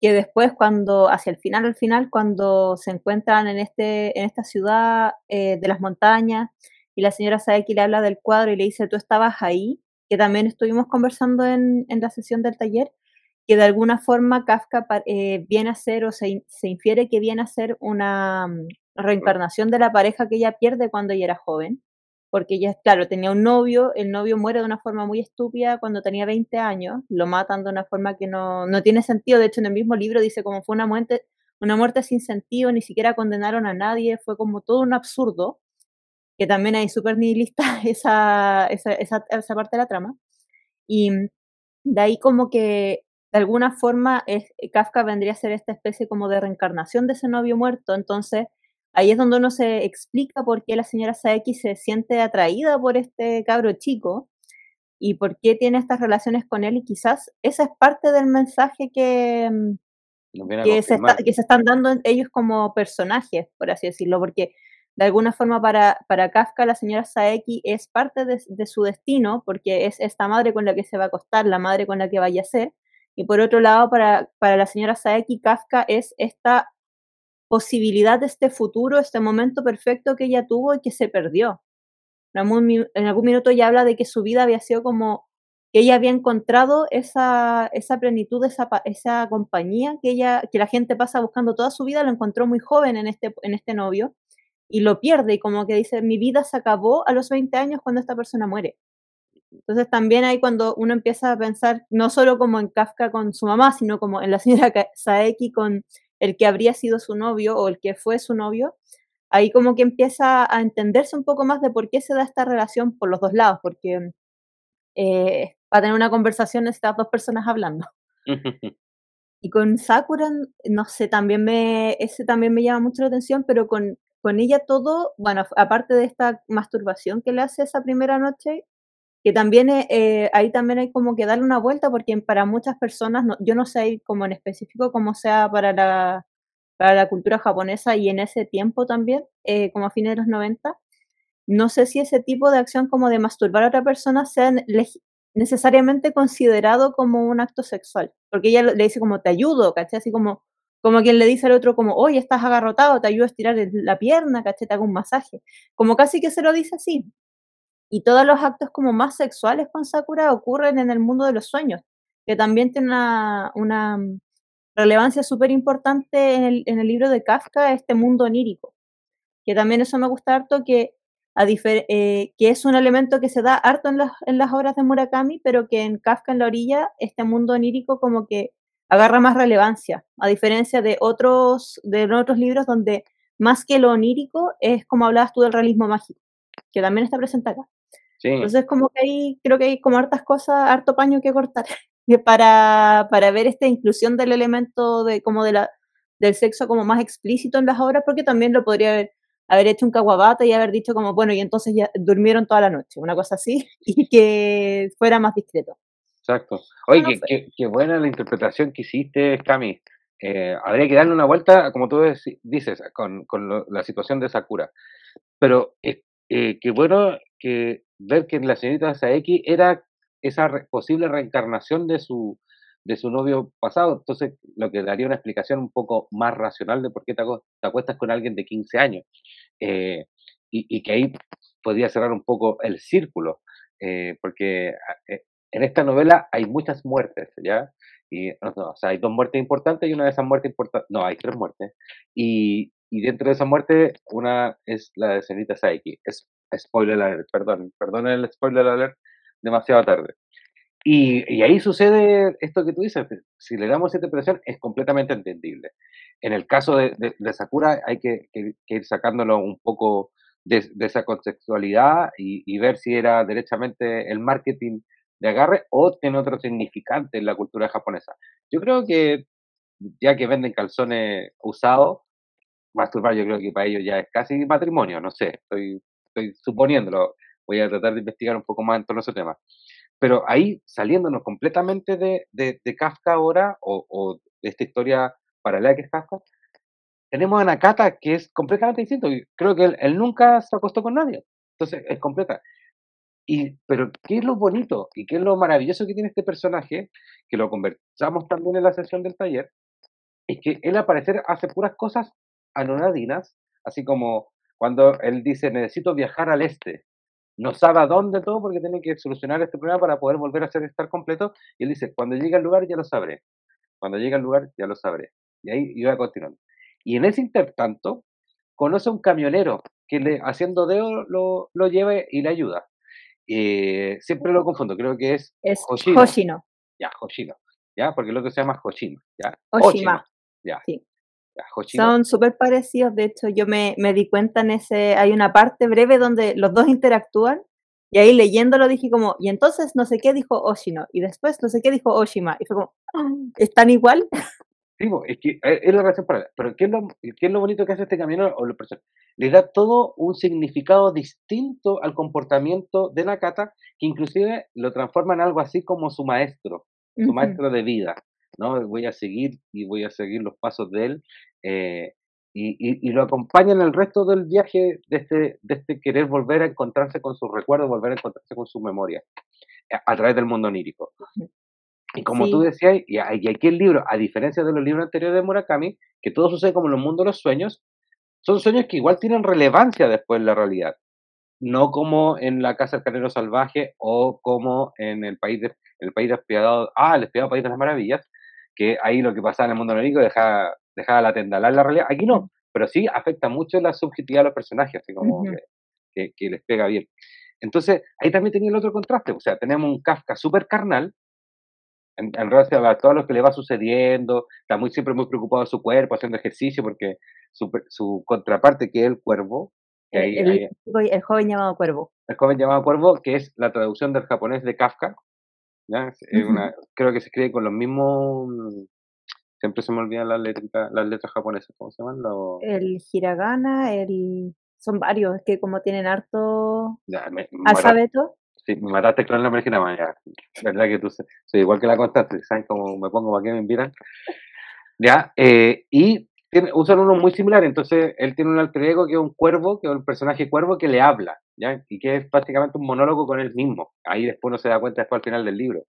que después cuando, hacia el final, al final, cuando se encuentran en, este, en esta ciudad eh, de las montañas, y la señora Saeki le habla del cuadro y le dice, tú estabas ahí, que también estuvimos conversando en, en la sesión del taller, que de alguna forma Kafka eh, viene a ser o se, se, infiere que viene a ser una mm, reencarnación de la pareja que ella pierde cuando ella era joven, porque ella, claro, tenía un novio, el novio muere de una forma muy estúpida cuando tenía 20 años, lo matan de una forma que no, no tiene sentido, de hecho en el mismo libro dice como fue una muerte, una muerte sin sentido, ni siquiera condenaron a nadie, fue como todo un absurdo, que también hay súper nihilista esa, esa, esa, esa parte de la trama. Y de ahí como que de alguna forma es, Kafka vendría a ser esta especie como de reencarnación de ese novio muerto, entonces ahí es donde uno se explica por qué la señora Saeki se siente atraída por este cabro chico y por qué tiene estas relaciones con él y quizás esa es parte del mensaje que, mm, que, se, que se, están dando ellos como personajes, por así decirlo, porque de alguna forma para, para Kafka la señora Saeki es parte de, de, su destino, porque es esta madre con la que se va a acostar, la madre con la que vaya a ser, y por otro lado, para, para la señora Saeki, Kafka es esta posibilidad de este futuro, este momento perfecto que ella tuvo y que se perdió. En algún, minuto ella habla de que su vida había sido como que ella había encontrado esa, esa plenitud, esa, esa compañía que ella, que la gente pasa buscando toda su vida, lo encontró muy joven en este, en este novio y lo pierde y como que dice, mi vida se acabó a los 20 años cuando esta persona muere. Entonces también ahí cuando uno empieza a pensar no solo como en Kafka con su mamá, sino como en la señora Saeki con el que habría sido su novio o el que fue su novio, ahí como que empieza a entenderse un poco más de por qué se da esta relación por los dos lados, porque eh, para tener una conversación estas dos personas hablando. y con Sakura, no sé, también me, ese también me llama mucho la atención, pero con, con ella todo, bueno, aparte de esta masturbación que le hace esa primera noche, que también eh, eh, ahí también hay como que darle una vuelta porque para muchas personas, yo no sé como en específico cómo sea para la, para la cultura japonesa y en ese tiempo también, eh, como a fines de los 90, no sé si ese tipo de acción como de masturbar a otra persona sea necesariamente considerado como un acto sexual, porque ella le dice como te ayudo, ¿cachai? Así como, como quien le dice al otro como, oye, estás agarrotado, te ayudo a estirar la pierna, ¿cachai? Te hago un masaje. Como casi que se lo dice así. Y todos los actos como más sexuales con Sakura ocurren en el mundo de los sueños, que también tiene una, una relevancia súper importante en el, en el, libro de Kafka, este mundo onírico. Que también eso me gusta harto, que, a eh, que es un elemento que se da harto en las, en las obras de Murakami, pero que en Kafka en la orilla, este mundo onírico como que agarra más relevancia, a diferencia de otros, de otros libros donde más que lo onírico es como hablabas tú del realismo mágico, que también está presente acá. Entonces, como que hay, creo que hay como hartas cosas, harto paño que cortar para, para ver esta inclusión del elemento de como de la, del sexo como más explícito en las obras, porque también lo podría haber, haber hecho un caguabata y haber dicho como, bueno, y entonces ya durmieron toda la noche, una cosa así, y que fuera más discreto. Exacto. Oye, qué, buena la interpretación que hiciste, Cami. Eh, habría que darle una vuelta, como tú dices, con, con la situación de Sakura. Pero eh, qué bueno que ver que la señorita Saeki era esa posible reencarnación de su, de su novio pasado. Entonces, lo que daría una explicación un poco más racional de por qué te, acuestas con alguien de 15 años. Eh, y, que ahí podría cerrar un poco el círculo, eh, porque eh, en esta novela hay muchas muertes, ¿ya? Y, o sea, hay dos muertes importantes y una de esas muertes importantes, no, hay tres muertes. Y, y dentro de esa muerte, una es la de Cenita Saiki. Es spoiler alert, perdón, perdón el spoiler alert, demasiado tarde. Y, ahí sucede esto que tú dices, si le damos esta presión es completamente entendible. En el caso de, Sakura hay que, ir sacándolo un poco de, esa contextualidad y, ver si era derechamente el marketing de agarre o tiene otro significante en la cultura japonesa. Yo creo que ya que venden calzones usados, masturbar yo creo que para ellos ya es casi matrimonio, no sé, estoy, estoy suponiéndolo, voy a tratar de investigar un poco más en torno a ese tema. Pero ahí, saliéndonos completamente de, de, Kafka ahora, o, de esta historia paralela que es Kafka, tenemos a Nakata, que es completamente distinto. Creo que él, nunca se acostó con nadie. Entonces, es completa. Y, pero, ¿qué es lo bonito y qué es lo maravilloso que tiene este personaje? Que lo conversamos también en la sesión del taller, es que él al parecer hace puras cosas anonadinas, así como cuando él dice, necesito viajar al este, no sabe a dónde todo porque tiene que solucionar este problema para poder volver a ser estar completo. Y él dice, cuando llegue al lugar ya lo sabré. Cuando llegue al lugar ya lo sabré. Y ahí iba continuando. Y en ese intertanto, conoce a un camionero que le, haciendo dedo lo, lo lleva y le ayuda. Eh, siempre lo confundo, creo que es, es Hoshino. Ya, Hoshino. Ya, porque el otro se llama Hoshino. Ya. Oshima. Ya. Sí. Son súper parecidos, de hecho yo me, me, di cuenta en ese, hay una parte breve donde los dos interactúan y ahí leyéndolo dije como, y entonces no sé qué dijo Oshino y después no sé qué dijo Oshima y fue como, ah, ¿están igual? Sí, es que eh, es la razón para pero ¿qué es, lo, ¿qué es lo bonito que hace este camino o Le da todo un significado distinto al comportamiento de Nakata que inclusive lo transforma en algo así como su maestro, su maestro de vida. ¿No? Voy a seguir y voy a seguir los pasos de él. Eh, y, y, lo acompaña en el resto del viaje de este, de este querer volver a encontrarse con sus recuerdos, volver a encontrarse con su memoria, a, través del mundo onírico. Y como tú decías, y, aquí el libro, a diferencia de los libros anteriores de Murakami, que todo sucede como en el mundo de los sueños, son sueños que igual tienen relevancia después en la realidad. No como en la Casa del Canero Salvaje o como en el país, de, el país despiadado, ah, el despiadado País de las Maravillas, que ahí lo que pasaba en el mundo onírico dejaba, dejaba la tendalar la realidad. Aquí no, pero sí afecta mucho la subjetividad de los personajes, así como que, que, les pega bien. Entonces, ahí también tenía el otro contraste, o sea, tenemos un Kafka súper carnal, en, relación a todo lo que le va sucediendo, está muy siempre muy preocupado de su cuerpo, haciendo ejercicio, porque su, su contraparte, que es el cuervo, el, el, joven llamado cuervo. El joven llamado cuervo, que es la traducción del japonés de Kafka, una, creo que se escribe con los mismos. Siempre se me olvidan las letras, las letras japonesas, ¿cómo se llaman? El hiragana, el. Son varios, es que como tienen harto alfabeto. Sí, me mataste con nombre original, ya. Verdad que tú soy igual que la constante, ¿sabes cómo me pongo para que me invitan? Ya, eh, y usan uno muy similar, entonces él tiene un alter ego que es un cuervo, que es un personaje cuervo que le habla, ¿ya? Y que es prácticamente un monólogo con él mismo. Ahí después uno se da cuenta después al final del libro.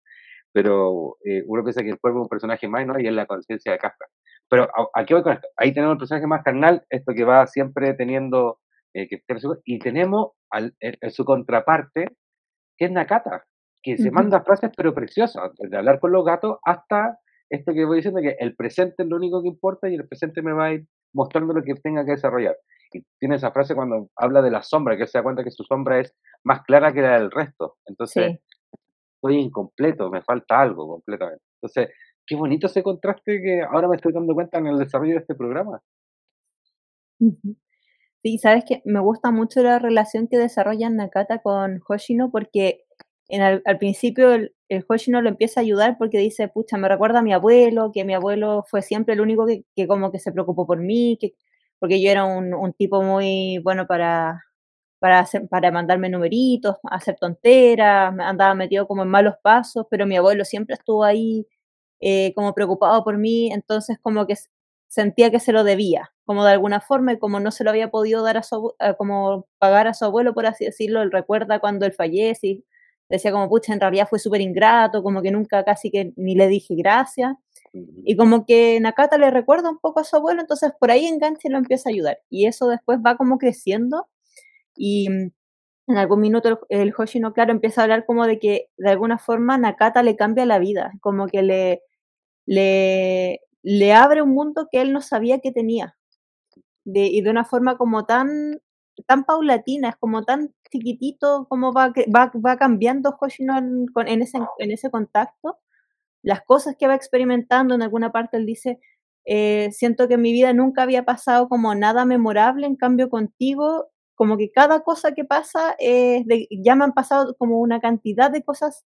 Pero eh, uno piensa que el cuervo es un personaje más, ¿no? Y es la conciencia de Kafka. Pero aquí voy con esto. Ahí tenemos el personaje más carnal, esto que va siempre teniendo eh, que y tenemos al, su contraparte, que es Nakata, que se manda frases pero preciosas, de hablar con los gatos hasta esto que voy diciendo, que el presente es lo único que importa y el presente me va a ir mostrando lo que tenga que desarrollar. Y tiene esa frase cuando habla de la sombra, que se da cuenta que su sombra es más clara que la del resto. Entonces, estoy incompleto, me falta algo completamente. Entonces, qué bonito ese contraste que ahora me estoy dando cuenta en el desarrollo de este programa. Sí, sabes que me gusta mucho la relación que desarrollan Nakata con Hoshino porque al, principio el, el Hoshino lo empieza a ayudar porque dice, pucha, me recuerda a mi abuelo, que mi abuelo fue siempre el único que, como que se preocupó por mí, que, porque yo era un, un tipo muy bueno para, para, hacer, para mandarme numeritos, hacer tonteras, andaba metido como en malos pasos, pero mi abuelo siempre estuvo ahí eh, como preocupado por mí, entonces como que sentía que se lo debía, como de alguna forma, y como no se lo había podido dar a su, como pagar a su abuelo, por así decirlo, él recuerda cuando él fallece y decía como, pucha, en realidad fue súper ingrato, como que nunca casi que ni le dije gracias. Y como que Nakata le recuerda un poco a su abuelo, entonces por ahí engancha y lo empieza a ayudar. Y eso después va como creciendo y mm, en algún minuto el, Hoshino, claro, empieza a hablar como de que de alguna forma Nakata le cambia la vida, como que le, le, le abre un mundo que él no sabía que tenía. De, y de una forma como tan, tan paulatina, es como tan chiquitito, como va, va, va cambiando Hoshino en, ese, en ese contacto. Las cosas que va experimentando, en alguna parte él dice, eh, siento que en mi vida nunca había pasado como nada memorable, en cambio contigo, como que cada cosa que pasa, de, ya me han pasado como una cantidad de cosas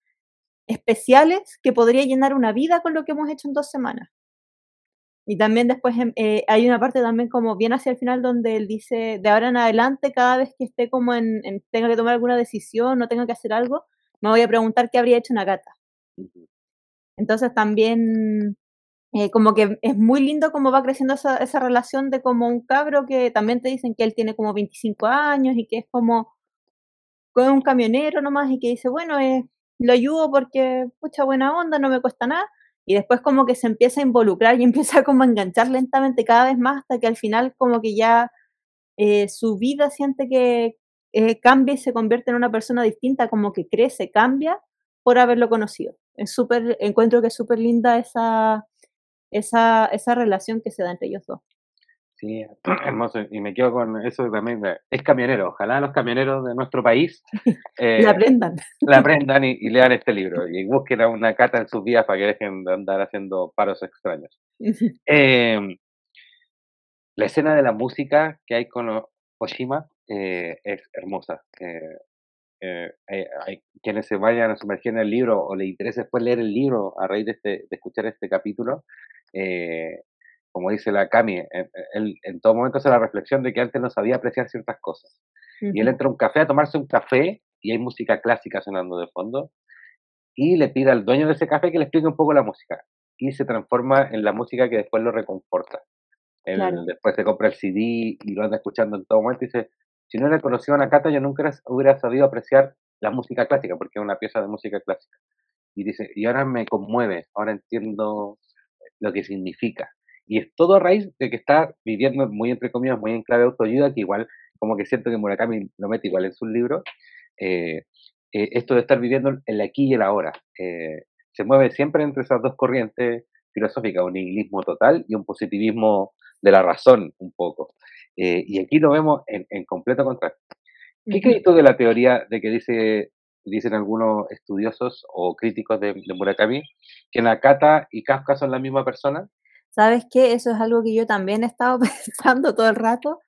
especiales que podría llenar una vida con lo que hemos hecho en dos semanas. Y también después em, eh, hay una parte también como bien hacia el final donde él dice, de ahora en adelante, cada vez que esté como en, tenga que tomar alguna decisión o tenga que hacer algo, me voy a preguntar qué habría hecho una gata. Entonces también eh, como que es muy lindo cómo va creciendo esa, esa, relación de como un cabro que también te dicen que él tiene como 25 años y que es como, como un camionero nomás y que dice, bueno, eh, lo ayudo porque, pucha, buena onda, no me cuesta nada y después como que se empieza a involucrar y empieza como a enganchar lentamente cada vez más hasta que al final como que ya eh, su vida siente que eh, cambia y se convierte en una persona distinta, como que crece, cambia por haberlo conocido. Es súper, encuentro que es súper linda esa, esa, esa relación que se da entre ellos dos. Sí, hermoso. Y me quedo con eso también. Es camionero. Ojalá los camioneros de nuestro país eh, la aprendan. La aprendan y, lean este libro. Y busquen una cata en sus vidas para que dejen de andar haciendo paros extraños. Em, la escena de la música que hay con Oshima eh, es hermosa. Eh, hay, quienes se vayan a sumergir en el libro o les interese después leer el libro a raíz de, este, de escuchar este capítulo, eh, como dice la Cami, él en todo momento hace la reflexión de que antes no sabía apreciar ciertas cosas. Y él entra a un café a tomarse un café y hay música clásica sonando de fondo y le pide al dueño de ese café que le explique un poco la música y se transforma en la música que después lo reconforta. Él después se compra el CD y lo anda escuchando en todo momento y dice, si no hubiera conocido a Nakata yo nunca hubiera sabido apreciar la música clásica porque es una pieza de música clásica. Y dice, y ahora me conmueve, ahora entiendo lo que significa. Y es todo a raíz de que está viviendo, muy entre comillas, muy en clave de autoayuda, que igual, como que siento que Murakami lo mete igual en sus libros, eh, eh, esto de estar viviendo el aquí y el ahora. Eh, se mueve siempre entre esas dos corrientes filosóficas, un nihilismo total y un positivismo de la razón un poco. y aquí lo vemos en, completo contraste. ¿Qué crees tú de la teoría de que dice, dicen algunos estudiosos o críticos de, de Murakami que Nakata y Kafka son la misma persona? ¿Sabes qué? Eso es algo que yo también he estado pensando todo el rato.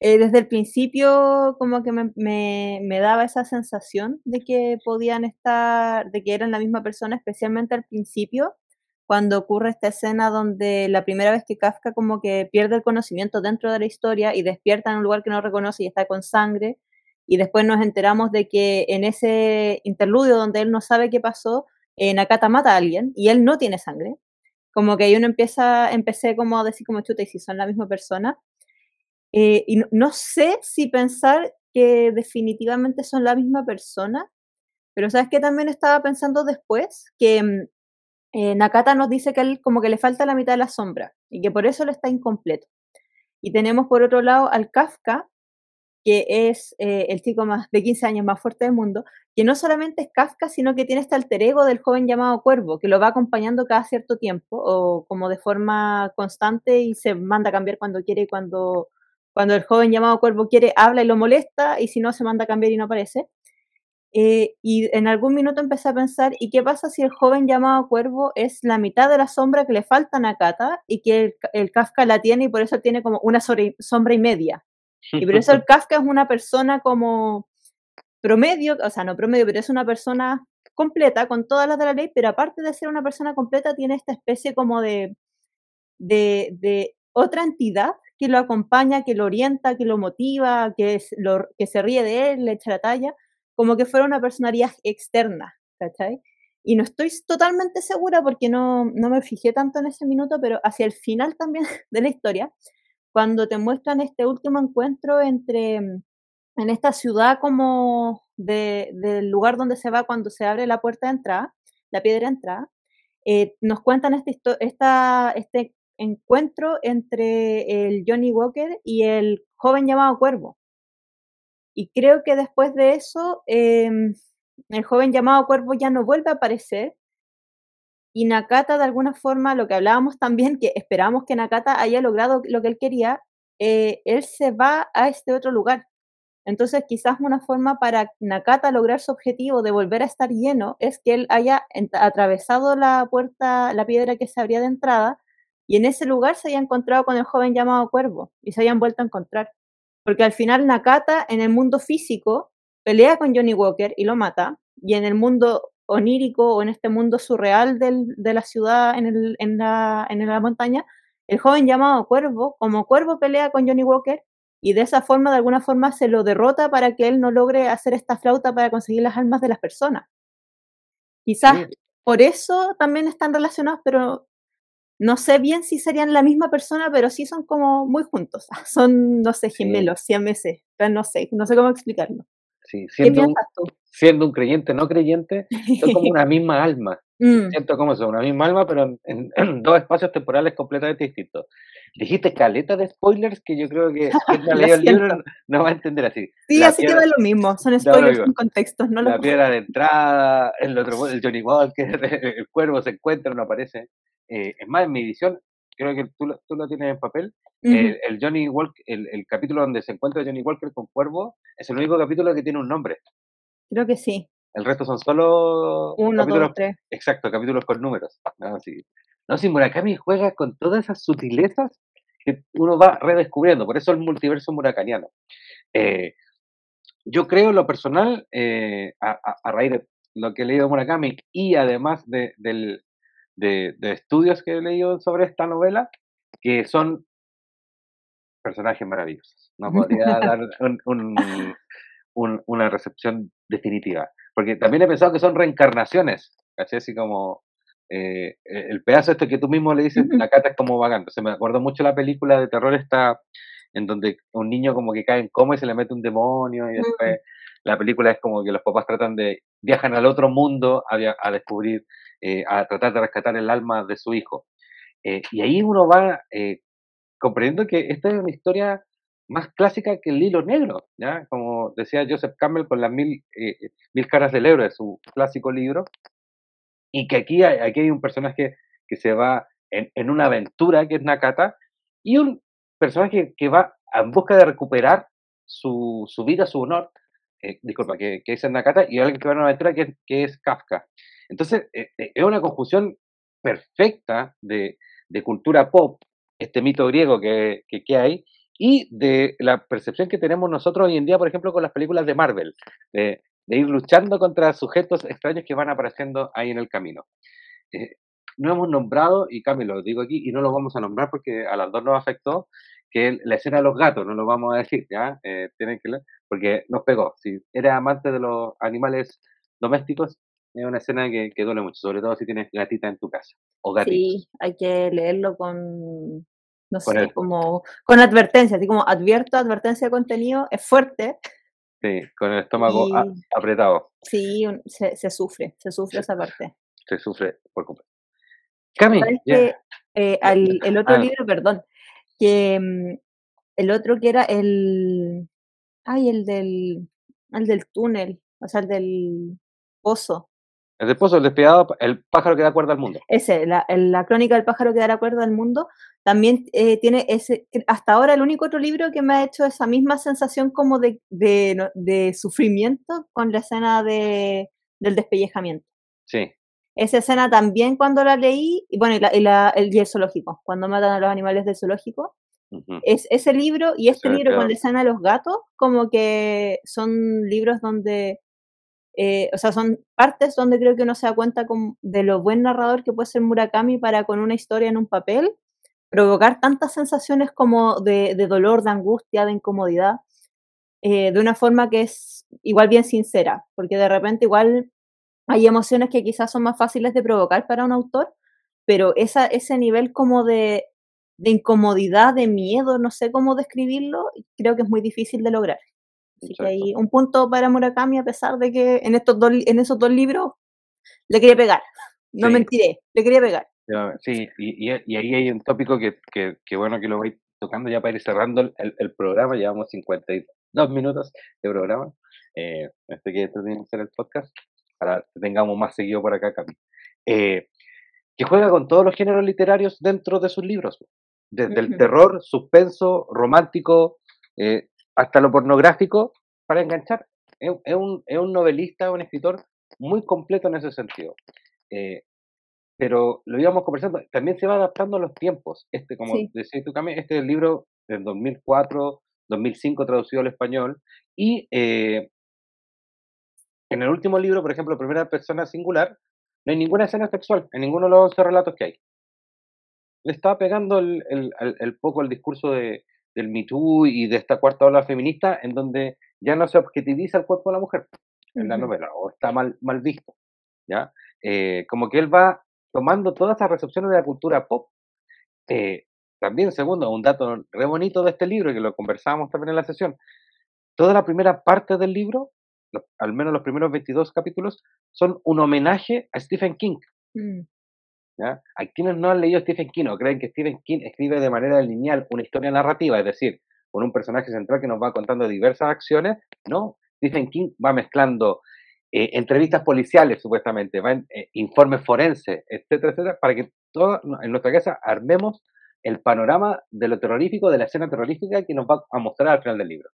Eh, desde el principio como que me, me, daba esa sensación de que podían estar, de que eran la misma persona, especialmente al principio, cuando ocurre esta escena donde la primera vez que Kafka como que pierde el conocimiento dentro de la historia y despierta en un lugar que no reconoce y está con sangre, y después nos enteramos de que en ese interludio donde él no sabe qué pasó, eh, Nakata mata a alguien y él no tiene sangre como que ahí uno empieza, empecé como a decir como chuta y si son la misma persona. Eh, y no, sé si pensar que definitivamente son la misma persona, pero sabes que también estaba pensando después que mm, eh, Nakata nos dice que él como que le falta la mitad de la sombra y que por eso él está incompleto. Y tenemos por otro lado al Kafka, que es eh, el chico más de 15 años más fuerte del mundo, que no solamente es Kafka, sino que tiene este alter ego del joven llamado Cuervo, que lo va acompañando cada cierto tiempo, o como de forma constante y se manda a cambiar cuando quiere y cuando, cuando el joven llamado Cuervo quiere, habla y lo molesta, y si no, se manda a cambiar y no aparece. Eh, y en algún minuto empecé a pensar, ¿y qué pasa si el joven llamado Cuervo es la mitad de la sombra que le falta a Nakata y que el, el Kafka la tiene y por eso tiene como una sombra y media? Y por eso el Kafka es una persona como promedio, o sea, no promedio, pero es una persona completa con todas las de la ley, pero aparte de ser una persona completa, tiene esta especie como de, de, de otra entidad que lo acompaña, que lo orienta, que lo motiva, que, lo, que se ríe de él, le echa la talla, como que fuera una personalidad externa, ¿cachai? y no estoy totalmente segura porque no, no me fijé tanto en ese minuto, pero hacia el final también de la historia, cuando te muestran este último encuentro entre, en esta ciudad como de, del lugar donde se va cuando se abre la puerta de entrada, la piedra de entrada, eh, nos cuentan este, esta, este encuentro entre el Johnny Walker y el joven llamado Cuervo. Y creo que después de eso, em, el joven llamado Cuervo ya no vuelve a aparecer. Y Nakata, de alguna forma, lo que hablábamos también, que esperamos que Nakata haya logrado lo que él quería, eh, él se va a este otro lugar. Entonces, quizás una forma para Nakata lograr su objetivo de volver a estar lleno es que él haya atravesado la puerta, la piedra que se abría de entrada, y en ese lugar se haya encontrado con el joven llamado Cuervo y se hayan vuelto a encontrar. Porque al final Nakata en el mundo físico pelea con Johnny Walker y lo mata, y en el mundo onírico o en este mundo surreal de la ciudad en, el, en, la, en la montaña, el joven llamado Cuervo, como Cuervo pelea con Johnny Walker y de esa forma, de alguna forma, se lo derrota para que él no logre hacer esta flauta para conseguir las almas de las personas. Quizás por eso también están relacionados, pero no sé bien si serían la misma persona, pero sí son como muy juntos. Son, no sé, gemelos, meses pero no sé, no sé cómo explicarlo. Sí, siendo, un, siendo un creyente no creyente, son como una misma alma. Mm. Siento como eso, una misma alma, pero en, dos espacios temporales completamente distintos. Dijiste caleta de spoilers que yo creo que quien no el libro no, va a entender así. Sí, así que va lo mismo, son spoilers en contextos. No la piedra de entrada, el otro, el Johnny Walker, el cuervo se encuentra, no aparece. Eh, es más, en mi edición, creo que tú, tú lo tienes en papel, el, Johnny Walker, el, el, capítulo donde se encuentra Johnny Walker con Cuervo, es el único capítulo que tiene un nombre. Creo que sí. El resto son solo Uno, capítulos, dos, tres. Exacto, capítulos con números. No, sí. no, si Murakami juega con todas esas sutilezas que uno va redescubriendo, por eso el multiverso murakaniano. Eh, yo creo, lo personal, eh, a, a, raíz de lo que he leído de Murakami y además de, del, de, estudios que he leído sobre esta novela, que son personajes maravillosos. No podría dar una recepción definitiva. Porque también he pensado que son reencarnaciones, Así como eh, el pedazo este que tú mismo le dices, la cata es como vagando. Se me acuerdo mucho la película de terror esta en donde un niño como que cae en coma y se le mete un demonio y después la película es como que los papás tratan de viajan al otro mundo a, a descubrir eh, a tratar de rescatar el alma de su hijo. Eh, y ahí uno va eh, comprendiendo que esta es una historia más clásica que el hilo negro, ¿ya? Como decía Joseph Campbell con las mil, mil caras del héroe, su clásico libro, y que aquí hay, aquí hay un personaje que se va en, una aventura que es Nakata, y un personaje que va en busca de recuperar su, su vida, su honor, disculpa, que, que, es Nakata, y alguien que va una aventura que, que es Kafka. Entonces, eh, eh, es una conjunción perfecta de, cultura pop, este mito griego que, que, hay, y de la percepción que tenemos nosotros hoy en día, por ejemplo, con las películas de Marvel, de, ir luchando contra sujetos extraños que van apareciendo ahí en el camino. Eh, no hemos nombrado, y Cami lo digo aquí, y no lo vamos a nombrar porque a las dos nos afectó, que la escena de los gatos, no lo vamos a decir, ¿ya? tienen que porque nos pegó. Si eres amante de los animales domésticos, es una escena que, que, duele mucho, sobre todo si tienes gatita en tu casa o gatito. Sí, hay que leerlo con, no sé, como con advertencia, así como advierto, advertencia de contenido, es fuerte. Sí, con el estómago apretado. Sí, se, se, sufre, se sufre esa parte. Se sufre por completo. Cami, eh, el otro ah. libro, perdón, que mm, el otro que era el, ay, el del, el del túnel, o sea, el del pozo. El esposo, el despiadado, el pájaro que da cuerda al mundo. Ese, la, la crónica del pájaro que da cuerda al mundo, también eh, tiene ese, hasta ahora el único otro libro que me ha hecho esa misma sensación como de, de, sufrimiento con la escena de, del despellejamiento. Sí. Esa escena también cuando la leí, y bueno, y, la, y, la, el, y el zoológico, cuando matan a los animales del zoológico, es ese libro y este libro con la escena de los gatos, como que son libros donde eh, o sea, son partes donde creo que uno se da cuenta de lo buen narrador que puede ser Murakami para con una historia en un papel provocar tantas sensaciones como de, dolor, de angustia, de incomodidad, eh, de una forma que es igual bien sincera, porque de repente igual hay emociones que quizás son más fáciles de provocar para un autor, pero esa, ese nivel como de, de incomodidad, de miedo, no sé cómo describirlo, creo que es muy difícil de lograr. Así que hay un punto para Murakami, a pesar de que en, estos dos, en esos dos libros le quería pegar. No mentiré, le quería pegar. Sí, y, y, ahí hay un tópico que, que, bueno que lo voy tocando ya para ir cerrando el, el, programa. Llevamos 52 minutos de programa. Eh, este que tiene que ser el podcast para que tengamos más seguido por acá, Cami. Eh, que juega con todos los géneros literarios dentro de sus libros. Desde el terror, suspenso, romántico, eh, hasta lo pornográfico, para enganchar. Es, un, es un novelista, un escritor muy completo en ese sentido. Eh, pero lo íbamos conversando, también se va adaptando a los tiempos. Este, como decías tú, Cami, este es el libro del 2004, 2005 traducido al español, y eh, en el último libro, por ejemplo, Primera Persona Singular, no hay ninguna escena sexual en ninguno de los relatos que hay. Le estaba pegando el, el, poco el discurso de, del Me Too y de esta cuarta ola feminista, en donde ya no se objetiviza el cuerpo de la mujer en la novela, o está mal, mal visto. ¿ya? Eh, como que él va tomando todas esas recepciones de la cultura pop. Eh, también, segundo, un dato re bonito de este libro, que lo conversábamos también en la sesión, toda la primera parte del libro al menos los primeros 22 capítulos, son un homenaje a Stephen King. Mm. ¿Ya? A quienes no han leído Stephen King o creen que Stephen King escribe de manera lineal una historia narrativa, es decir, con un personaje central que nos va contando diversas acciones, no. Stephen King va mezclando eh, entrevistas policiales, supuestamente, va en, eh, informes forenses, etcétera, etcétera, para que todo, en nuestra casa armemos el panorama de lo terrorífico, de la escena terrorífica que nos va a mostrar al final del libro.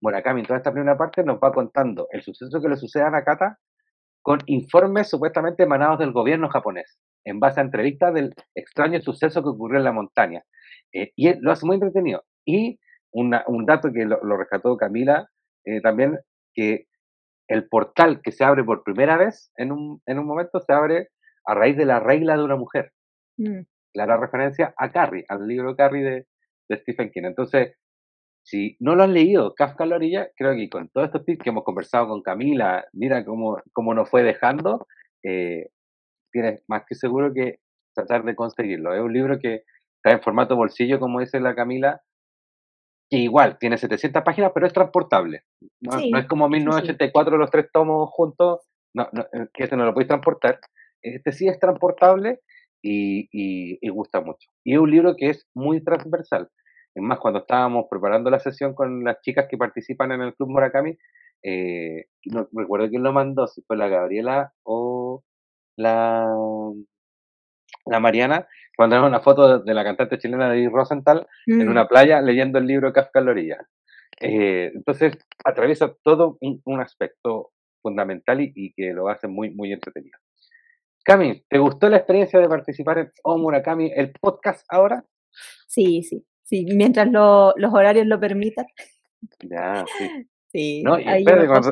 Murakami en toda esta primera parte nos va contando el suceso que le sucede a Nakata con informes supuestamente emanados del gobierno japonés, en base a entrevistas del extraño suceso que ocurrió en la montaña. Eh, y lo hace muy entretenido. Y un dato que lo, rescató Camila eh, también, que el portal que se abre por primera vez en un, en un momento se abre a raíz de la regla de una mujer. Mm. Clara referencia a Carrie, al libro Carrie de, de Stephen King. Entonces, si no lo han leído, Kafka a la orilla, creo que con todos estos tips que hemos conversado con Camila, mira cómo, cómo nos fue dejando, eh, tienes más que seguro que tratar de conseguirlo. Es un libro que está en formato bolsillo, como dice la Camila, que igual tiene 700 páginas, pero es transportable. No, es como 1984 los tres tomos juntos, no, eh, que este no lo podéis transportar. Este sí es transportable y, y gusta mucho. Y es un libro que es muy transversal. Es más, cuando estábamos preparando la sesión con las chicas que participan en el Club Murakami, eh, no recuerdo quién lo mandó, si fue la Gabriela o la, la Mariana, cuando era una foto de la cantante chilena de Rosenthal en mm. una playa leyendo el libro Kafka en la orilla. Eh, entonces, atraviesa todo un, aspecto fundamental y, que lo hace muy, muy entretenido. Cami, ¿te gustó la experiencia de participar en O Murakami, el podcast ahora? Sí, sí, Sí, mientras los horarios lo permitan. Ya, sí. Sí, no, y espérate cuando,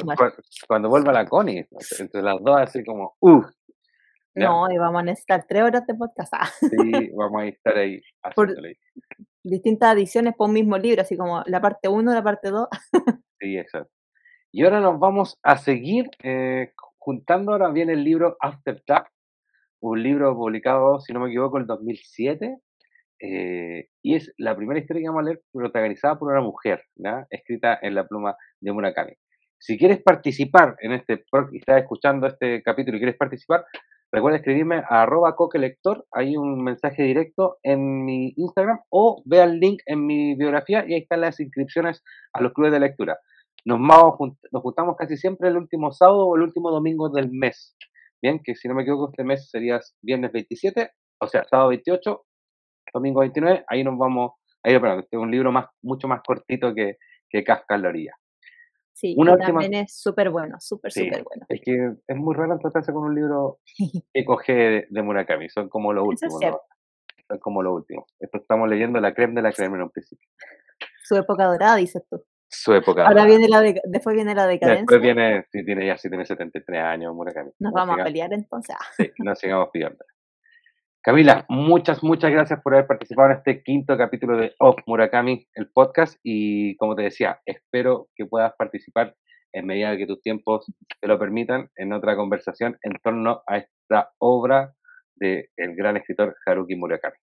cuando, vuelva la Connie, entre las dos, así como, uff. No, y vamos a necesitar tres horas de podcast. Sí, vamos a estar ahí. Por distintas ediciones por un mismo libro, así como la parte 1, la parte 2. Sí, exacto. Y ahora nos vamos a seguir eh, juntando, ahora viene el libro After Dark, un libro publicado, si no me equivoco, en el 2007, eh, y es la primera historia que vamos a leer protagonizada por una mujer, escrita en la pluma de Murakami. Si quieres participar en este, y estás escuchando este capítulo y quieres participar, recuerda escribirme a arroba coquelector, hay un mensaje directo en mi Instagram o ve el link en mi biografía y ahí están las inscripciones a los clubes de lectura. Nos, nos juntamos casi siempre el último sábado o el último domingo del mes. Bien, que si no me equivoco, este mes sería viernes 27, o sea, sábado 28 domingo 29, ahí nos vamos a ir Este es un libro más, mucho más cortito que, que en la orilla. Sí, Una también es súper bueno, súper, súper bueno. Es que es muy raro tratarse con un libro que coge de, Murakami, son como lo último. Son como lo último. Esto estamos leyendo la creme de la creme en un principio. Su época dorada, dices tú. Su época Ahora viene la después viene la decadencia. Después viene, sí, tiene ya sí tiene 73 años Murakami. Nos vamos a pelear entonces. Sí, no sigamos pidiendo. Camila, muchas, muchas gracias por haber participado en este quinto capítulo de Off Murakami, el podcast. Y como te decía, espero que puedas participar en medida que tus tiempos te lo permitan, en otra conversación en torno a esta obra del gran escritor Haruki Murakami.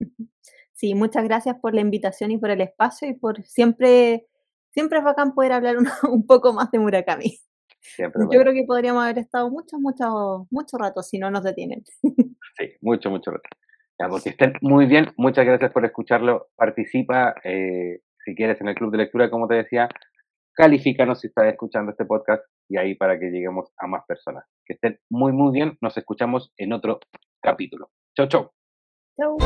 Sí, muchas gracias por la invitación y por el espacio y por siempre, siempre es bacán poder hablar un, poco más de Murakami. Siempre Yo creo que podríamos haber estado mucho, mucho, mucho rato si no nos detienen. Sí, mucho, mucho rato. Ya, porque estén muy bien, muchas gracias por escucharlo. Participa, eh, si quieres, en el club de lectura, como te decía. Califícanos si estás escuchando este podcast y ahí para que lleguemos a más personas. Que estén muy, muy bien. Nos escuchamos en otro capítulo. Chau, chau. Chau.